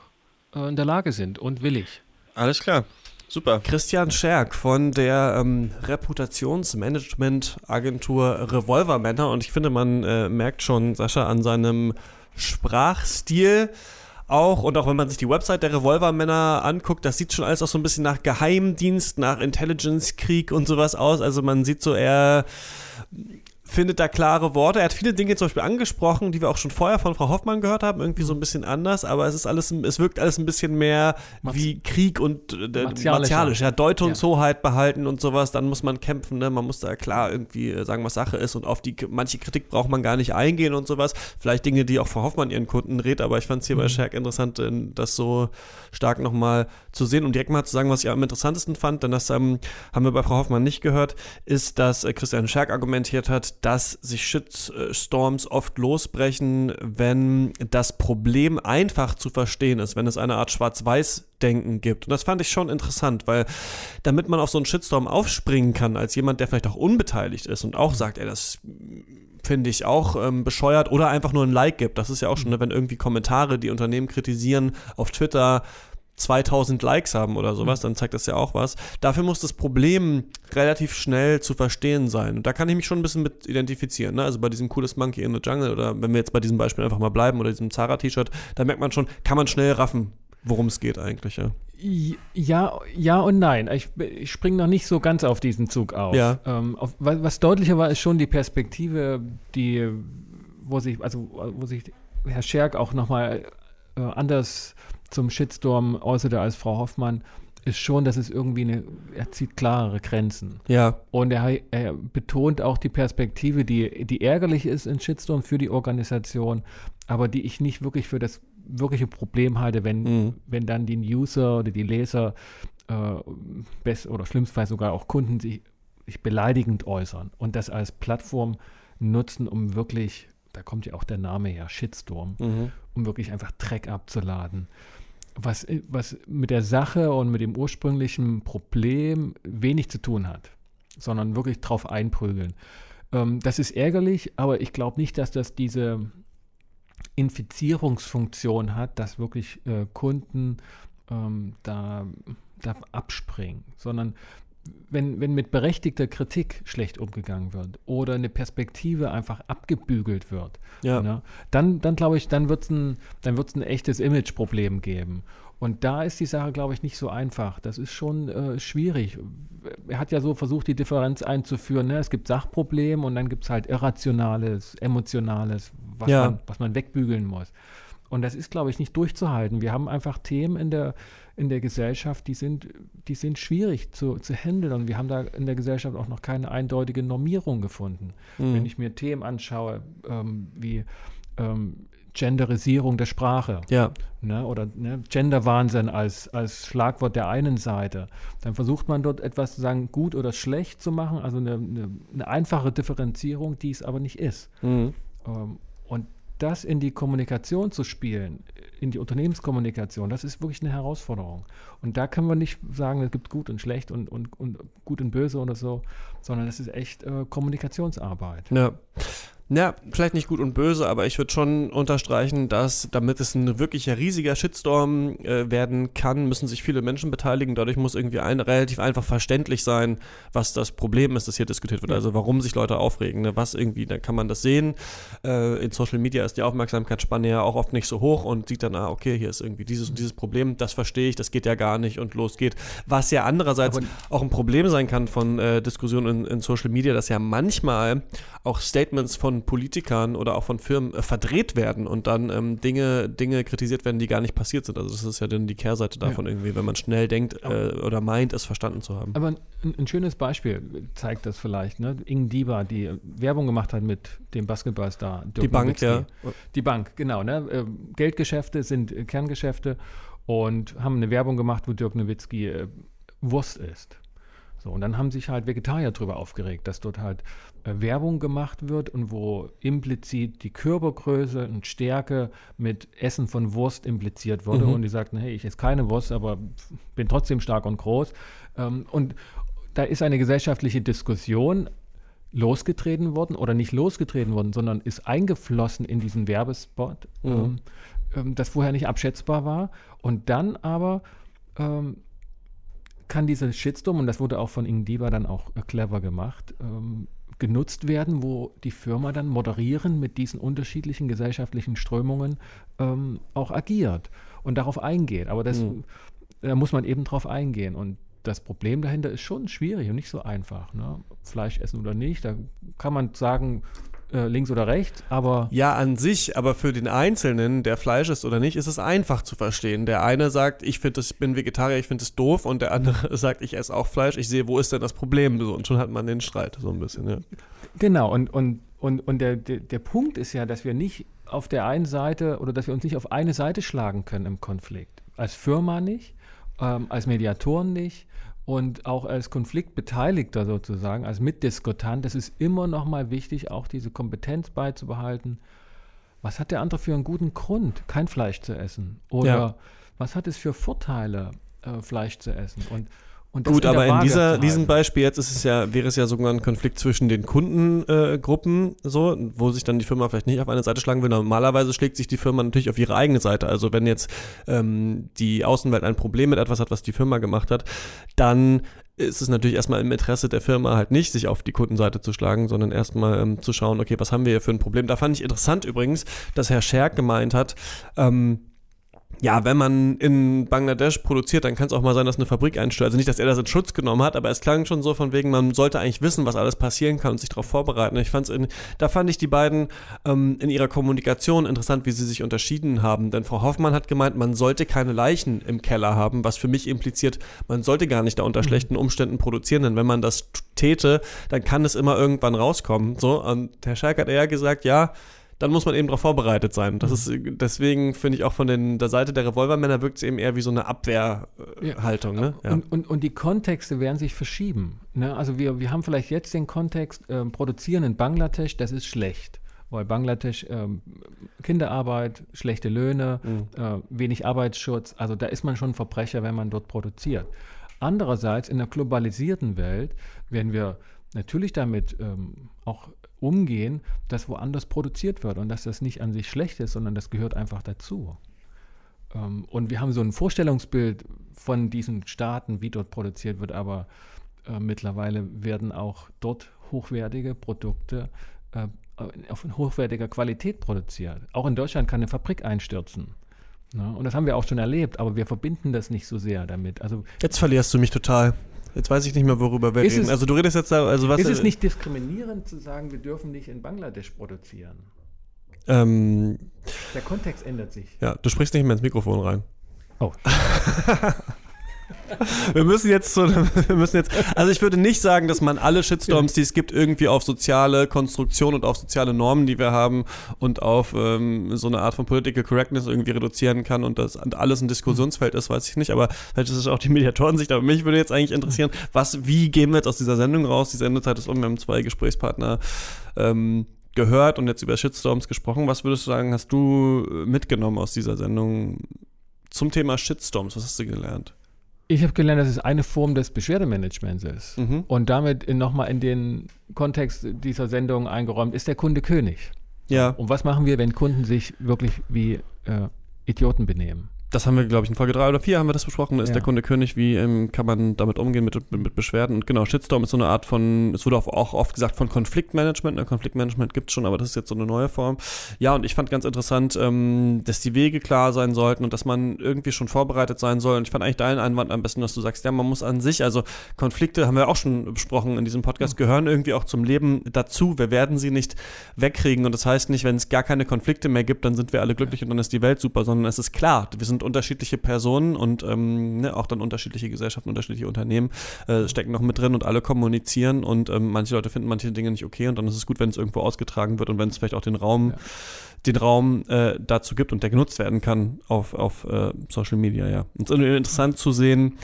äh, in der Lage sind und willig. Alles klar. Super. Christian Scherk von der ähm, Reputationsmanagement-Agentur Revolvermänner. Und ich finde, man äh, merkt schon, Sascha, an seinem Sprachstil, auch. Und auch wenn man sich die Website der Revolvermänner anguckt, das sieht schon alles auch so ein bisschen nach Geheimdienst, nach Intelligence-Krieg und sowas aus. Also man sieht so eher findet da klare Worte. Er hat viele Dinge zum Beispiel angesprochen, die wir auch schon vorher von Frau Hoffmann gehört haben, irgendwie so ein bisschen anders, aber es ist alles, es wirkt alles ein bisschen mehr wie Krieg und äh, martialisch. Ja, Deutungshoheit ja. behalten und sowas, dann muss man kämpfen, ne? Man muss da klar irgendwie äh, sagen, was Sache ist und auf die manche Kritik braucht man gar nicht eingehen und sowas. Vielleicht Dinge, die auch Frau Hoffmann ihren Kunden rät, aber ich fand es hier mhm. bei Scherk interessant, äh, das so stark nochmal zu sehen und direkt mal zu sagen, was ich am interessantesten fand, denn das ähm, haben wir bei Frau Hoffmann nicht gehört, ist, dass äh, Christian Scherk argumentiert hat, dass sich Shitstorms oft losbrechen, wenn das Problem einfach zu verstehen ist, wenn es eine Art Schwarz-Weiß-Denken gibt. Und das fand ich schon interessant, weil damit man auf so einen Shitstorm aufspringen kann, als jemand, der vielleicht auch unbeteiligt ist und auch sagt, ey, das finde ich auch ähm, bescheuert oder einfach nur ein Like gibt. Das ist ja auch schon, wenn irgendwie Kommentare, die Unternehmen kritisieren, auf Twitter 2000 Likes haben oder sowas, mhm. dann zeigt das ja auch was. Dafür muss das Problem relativ schnell zu verstehen sein. Und da kann ich mich schon ein bisschen mit identifizieren. Ne? Also bei diesem cooles Monkey in the Jungle oder wenn wir jetzt bei diesem Beispiel einfach mal bleiben oder diesem Zara-T-Shirt, da merkt man schon, kann man schnell raffen, worum es geht eigentlich. Ja. Ja, ja und nein. Ich, ich springe noch nicht so ganz auf diesen Zug auf. Ja. Ähm, auf was, was, deutlicher war, ist schon die Perspektive, die, wo sich, also wo sich Herr Scherk auch nochmal äh, anders zum Shitstorm äußerte als Frau Hoffmann, ist schon, dass es irgendwie eine, er zieht klarere Grenzen. Ja. Und er, er, betont auch die Perspektive, die, die ärgerlich ist in Shitstorm für die Organisation, aber die ich nicht wirklich für das wirkliche Problem halte, wenn, mhm. wenn dann die User oder die Leser äh, best, oder schlimmstenfalls sogar auch Kunden sich, sich beleidigend äußern und das als Plattform nutzen, um wirklich, da kommt ja auch der Name her, Shitstorm, mhm. um wirklich einfach Dreck abzuladen was, was mit der Sache und mit dem ursprünglichen Problem wenig zu tun hat, sondern wirklich drauf einprügeln. Ähm, das ist ärgerlich, aber ich glaube nicht, dass das diese Infizierungsfunktion hat, dass wirklich äh, Kunden ähm, da, da abspringen, sondern wenn, wenn mit berechtigter Kritik schlecht umgegangen wird oder eine Perspektive einfach abgebügelt wird, ja. ne, dann, dann glaube ich, dann wird es ein, ein echtes Imageproblem geben. Und da ist die Sache, glaube ich, nicht so einfach. Das ist schon äh, schwierig. Er hat ja so versucht, die Differenz einzuführen. Ne? Es gibt Sachprobleme und dann gibt es halt Irrationales, Emotionales, was, ja. man, was man wegbügeln muss. Und das ist, glaube ich, nicht durchzuhalten. Wir haben einfach Themen in der, in der Gesellschaft, die sind, die sind schwierig zu, zu handeln. Und wir haben da in der Gesellschaft auch noch keine eindeutige Normierung gefunden. Mhm. Wenn ich mir Themen anschaue, ähm, wie ähm, Genderisierung der Sprache ja. ne, oder ne, Genderwahnsinn als, als Schlagwort der einen Seite, dann versucht man dort etwas zu sagen, gut oder schlecht zu machen, also eine, eine, eine einfache Differenzierung, die es aber nicht ist. Mhm. Ähm, und das in die Kommunikation zu spielen, in die Unternehmenskommunikation, das ist wirklich eine Herausforderung. Und da können wir nicht sagen, es gibt gut und schlecht und, und, und gut und böse oder so, sondern das ist echt äh, Kommunikationsarbeit. Ja. Ja, vielleicht nicht gut und böse, aber ich würde schon unterstreichen, dass damit es ein wirklicher riesiger Shitstorm äh, werden kann, müssen sich viele Menschen beteiligen. Dadurch muss irgendwie ein, relativ einfach verständlich sein, was das Problem ist, das hier diskutiert wird. Also warum sich Leute aufregen, ne? was irgendwie, da kann man das sehen. Äh, in Social Media ist die Aufmerksamkeitsspanne ja auch oft nicht so hoch und sieht dann, ah, okay, hier ist irgendwie dieses und dieses Problem, das verstehe ich, das geht ja gar nicht und los geht. Was ja andererseits aber auch ein Problem sein kann von äh, Diskussionen in, in Social Media, dass ja manchmal auch Statements von Politikern oder auch von Firmen äh, verdreht werden und dann ähm, Dinge, Dinge kritisiert werden, die gar nicht passiert sind. Also das ist ja dann die Kehrseite davon ja. irgendwie, wenn man schnell denkt äh, oder meint, es verstanden zu haben. Aber ein, ein schönes Beispiel zeigt das vielleicht. Ne? Ing Diba, die Werbung gemacht hat mit dem Basketballstar. Dirk die Bank, Nowitzki. ja. Die Bank, genau. Ne? Äh, Geldgeschäfte sind Kerngeschäfte und haben eine Werbung gemacht, wo Dirk Nowitzki äh, Wurst ist. So, und dann haben sich halt Vegetarier darüber aufgeregt, dass dort halt äh, Werbung gemacht wird und wo implizit die Körpergröße und Stärke mit Essen von Wurst impliziert wurde. Mhm. Und die sagten, hey, ich esse keine Wurst, aber bin trotzdem stark und groß. Ähm, und da ist eine gesellschaftliche Diskussion losgetreten worden oder nicht losgetreten worden, sondern ist eingeflossen in diesen Werbespot, mhm. ähm, ähm das vorher nicht abschätzbar war. Und dann aber ähm, kann dieser Shitstorm, und das wurde auch von Ing Diba dann auch äh, clever gemacht, ähm, genutzt werden, wo die Firma dann moderieren mit diesen unterschiedlichen gesellschaftlichen Strömungen ähm, auch agiert und darauf eingeht. Aber das, mhm. da muss man eben drauf eingehen. Und das Problem dahinter ist schon schwierig und nicht so einfach. Ne? Fleisch essen oder nicht, da kann man sagen, äh, links oder rechts, aber. Ja, an sich, aber für den Einzelnen, der Fleisch isst oder nicht, ist es einfach zu verstehen. Der eine sagt, ich finde ich bin Vegetarier, ich finde es doof, und der andere sagt, ich esse auch Fleisch, ich sehe, wo ist denn das Problem? So, und schon hat man den Streit so ein bisschen, ja. Genau, und, und, und, und der, der, der Punkt ist ja, dass wir nicht auf der einen Seite oder dass wir uns nicht auf eine Seite schlagen können im Konflikt. Als Firma nicht, ähm, als Mediatoren nicht und auch als Konfliktbeteiligter sozusagen, als Mitdiskutant. Es ist immer noch mal wichtig, auch diese Kompetenz beizubehalten. Was hat der andere für einen guten Grund, kein Fleisch zu essen? Oder ja. was hat es für Vorteile, äh, Fleisch zu essen? Und Gut, in aber in dieser, diesem Beispiel jetzt ist es ja, wäre es ja sogar ein Konflikt zwischen den Kundengruppen, äh, so, wo sich dann die Firma vielleicht nicht auf eine Seite schlagen will. Normalerweise schlägt sich die Firma natürlich auf ihre eigene Seite. Also wenn jetzt ähm, die Außenwelt ein Problem mit etwas hat, was die Firma gemacht hat, dann ist es natürlich erstmal im Interesse der Firma halt nicht, sich auf die Kundenseite zu schlagen, sondern erstmal ähm, zu schauen, okay, was haben wir hier für ein Problem. Da fand ich interessant übrigens, dass Herr Scherk gemeint hat, ähm, ja, wenn man in Bangladesch produziert, dann kann es auch mal sein, dass eine Fabrik einstürzt. Also nicht, dass er das in Schutz genommen hat, aber es klang schon so von wegen, man sollte eigentlich wissen, was alles passieren kann und sich darauf vorbereiten. Ich fand's in, da fand ich die beiden ähm, in ihrer Kommunikation interessant, wie sie sich unterschieden haben. Denn Frau Hoffmann hat gemeint, man sollte keine Leichen im Keller haben, was für mich impliziert, man sollte gar nicht da unter mhm. schlechten Umständen produzieren, denn wenn man das täte, dann kann es immer irgendwann rauskommen. So, und Herr Schalk hat eher gesagt, ja, dann muss man eben darauf vorbereitet sein. Das ist, deswegen finde ich auch von den, der Seite der Revolvermänner wirkt es eben eher wie so eine Abwehrhaltung. Ja. Ne? Ja. Und, und, und die Kontexte werden sich verschieben. Ne? Also wir, wir haben vielleicht jetzt den Kontext, äh, produzieren in Bangladesch, das ist schlecht weil Bangladesch ähm, Kinderarbeit, schlechte Löhne, mhm. äh, wenig Arbeitsschutz, also da ist man schon Verbrecher, wenn man dort produziert. Andererseits in der globalisierten Welt werden wir natürlich damit ähm, auch umgehen, dass woanders produziert wird und dass das nicht an sich schlecht ist, sondern das gehört einfach dazu. Ähm, und wir haben so ein Vorstellungsbild von diesen Staaten, wie dort produziert wird, aber äh, mittlerweile werden auch dort hochwertige Produkte äh, auf hochwertiger Qualität produziert. Auch in Deutschland kann eine Fabrik einstürzen. Ne? Und das haben wir auch schon erlebt, aber wir verbinden das nicht so sehr damit. Also, Jetzt verlierst du mich total. Jetzt weiß ich nicht mehr, worüber wir ist reden. Es, also du redest jetzt da, also was. Ist es nicht diskriminierend zu sagen, wir dürfen nicht in Bangladesch produzieren? Ähm, Der Kontext ändert sich. Ja, du sprichst nicht mehr ins Mikrofon rein. Oh. wir müssen jetzt so, wir müssen jetzt, also ich würde nicht sagen, dass man alle Shitstorms, die es gibt, irgendwie auf soziale Konstruktion und auf soziale Normen, die wir haben und auf ähm, so eine Art von Political Correctness irgendwie reduzieren kann und das alles ein Diskussionsfeld ist, weiß ich nicht, aber vielleicht ist es auch die Mediatorensicht, aber mich würde jetzt eigentlich interessieren, was, wie gehen wir jetzt aus dieser Sendung raus? Die Sendezeit ist um, wir haben zwei Gesprächspartner ähm, gehört und jetzt über Shitstorms gesprochen. Was würdest du sagen, hast du mitgenommen aus dieser Sendung zum Thema Shitstorms? Was hast du gelernt? Ich habe gelernt, dass es eine Form des Beschwerdemanagements ist. Mhm. Und damit nochmal in den Kontext dieser Sendung eingeräumt, ist der Kunde König. Ja. Und was machen wir, wenn Kunden sich wirklich wie äh, Idioten benehmen? Das haben wir, glaube ich, in Folge 3 oder 4 haben wir das besprochen. Da ist ja. der Kunde König, wie ähm, kann man damit umgehen mit, mit, Beschwerden. Und genau, Shitstorm ist so eine Art von, es wurde auch oft gesagt von Konfliktmanagement. Ne? Konfliktmanagement gibt es schon, aber das ist jetzt so eine neue Form. Ja, und ich fand ganz interessant, ähm, dass die Wege klar sein sollten und dass man irgendwie schon vorbereitet sein soll. Und ich fand eigentlich deinen Einwand am besten, dass du sagst, ja, man muss an sich, also Konflikte haben wir auch schon besprochen in diesem Podcast, mhm. gehören irgendwie auch zum Leben dazu. Wir werden sie nicht wegkriegen. Und das heißt nicht, wenn es gar keine Konflikte mehr gibt, dann sind wir alle glücklich und dann ist die Welt super, sondern es ist klar, wir sind sind unterschiedliche Personen und ähm, ne, auch dann unterschiedliche Gesellschaften, unterschiedliche Unternehmen äh, stecken noch mit drin und alle kommunizieren und ähm, manche Leute finden manche Dinge nicht okay und dann ist es gut, wenn es irgendwo ausgetragen wird und wenn es vielleicht auch den Raum, ja. den Raum äh, dazu gibt und der genutzt werden kann auf, auf äh, Social Media, ja. Und es ist interessant zu sehen,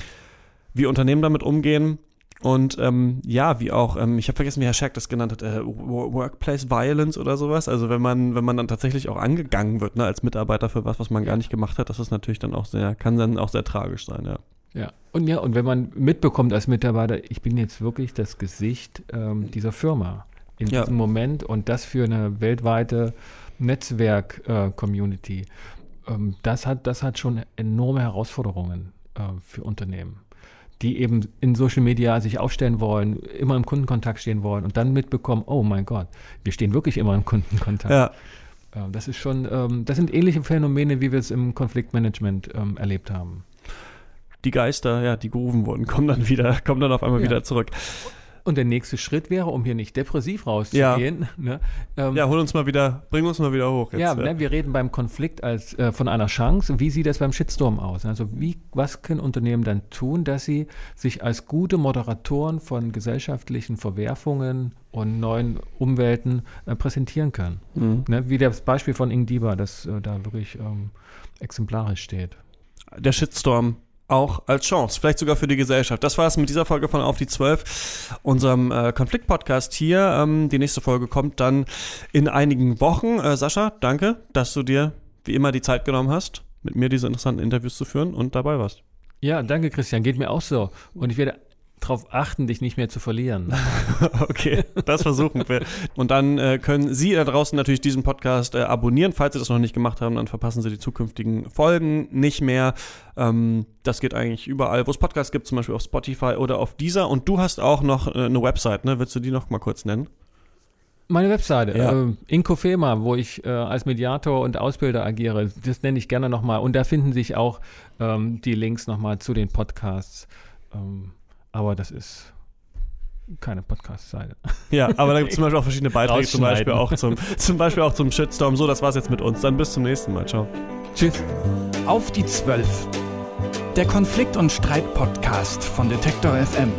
wie Unternehmen damit umgehen und ähm, ja, wie auch, ähm, ich habe vergessen, wie Herr Schack das genannt hat, äh, Workplace Violence oder sowas. Also wenn man, wenn man dann tatsächlich auch angegangen wird, ne, als Mitarbeiter für was, was man gar nicht gemacht hat, das ist natürlich dann auch sehr, kann dann auch sehr tragisch sein, ja. Ja, und ja, und wenn man mitbekommt als Mitarbeiter, ich bin jetzt wirklich das Gesicht ähm, dieser Firma in ja. diesem Moment und das für eine weltweite Netzwerk-Community, äh, ähm, das, hat, das hat schon enorme Herausforderungen äh, für Unternehmen die eben in Social Media sich aufstellen wollen, immer im Kundenkontakt stehen wollen und dann mitbekommen, oh mein Gott, wir stehen wirklich immer im Kundenkontakt. Ja. Ähm, das ist schon, ähm, das sind ähnliche Phänomene, wie wir es im Konfliktmanagement ähm, erlebt haben. die Geister, ja, die gerufen wurden, kommen dann wieder, kommen dann auf einmal Ja. wieder zurück. Und der nächste Schritt wäre, um hier nicht depressiv rauszugehen. Ne, ähm, Ja, hol uns mal wieder, bring uns mal wieder hoch. Jetzt, ja, äh. ne, wir reden beim Konflikt als äh, von einer Chance. Wie sieht das beim Shitstorm aus? Also wie, was können Unternehmen dann tun, dass sie sich als gute Moderatoren von gesellschaftlichen Verwerfungen und neuen Umwelten äh, präsentieren können? Mhm. Ne, wie das Beispiel von Ing Dieber, das äh, da wirklich ähm, exemplarisch steht. der Shitstorm auch als Chance, vielleicht sogar für die Gesellschaft. Das war es mit dieser Folge von Auf die 12, unserem äh, Konflikt-Podcast hier. Ähm, die nächste Folge kommt dann in einigen Wochen. Äh, Sascha, danke, dass du dir wie immer die Zeit genommen hast, mit mir diese interessanten Interviews zu führen und dabei warst. Ja, danke Christian, geht mir auch so. Und ich werde darauf achten, dich nicht mehr zu verlieren. Okay, das versuchen wir. Und dann äh, können Sie da draußen natürlich diesen Podcast äh, abonnieren. Falls Sie das noch nicht gemacht haben, dann verpassen Sie die zukünftigen Folgen nicht mehr. Ähm, das geht eigentlich überall, wo es Podcasts gibt, zum Beispiel auf Spotify oder auf Deezer. Und du hast auch noch äh, eine Website, ne? Willst du die noch mal kurz nennen? Meine Webseite, Ja. äh, Inkofema, wo ich äh, als Mediator und Ausbilder agiere, das nenne ich gerne nochmal. Und da finden sich auch ähm, die Links nochmal zu den Podcasts. Ähm, aber das ist keine Podcast-Seite. Ja, aber da gibt es zum Beispiel auch verschiedene Beiträge, zum Beispiel, auch zum, zum Beispiel auch zum Shitstorm. So, das war's jetzt mit uns. Dann bis zum nächsten Mal. Ciao. Tschüss. Auf die 12. Der Konflikt- und Streit-Podcast von Detektor FM.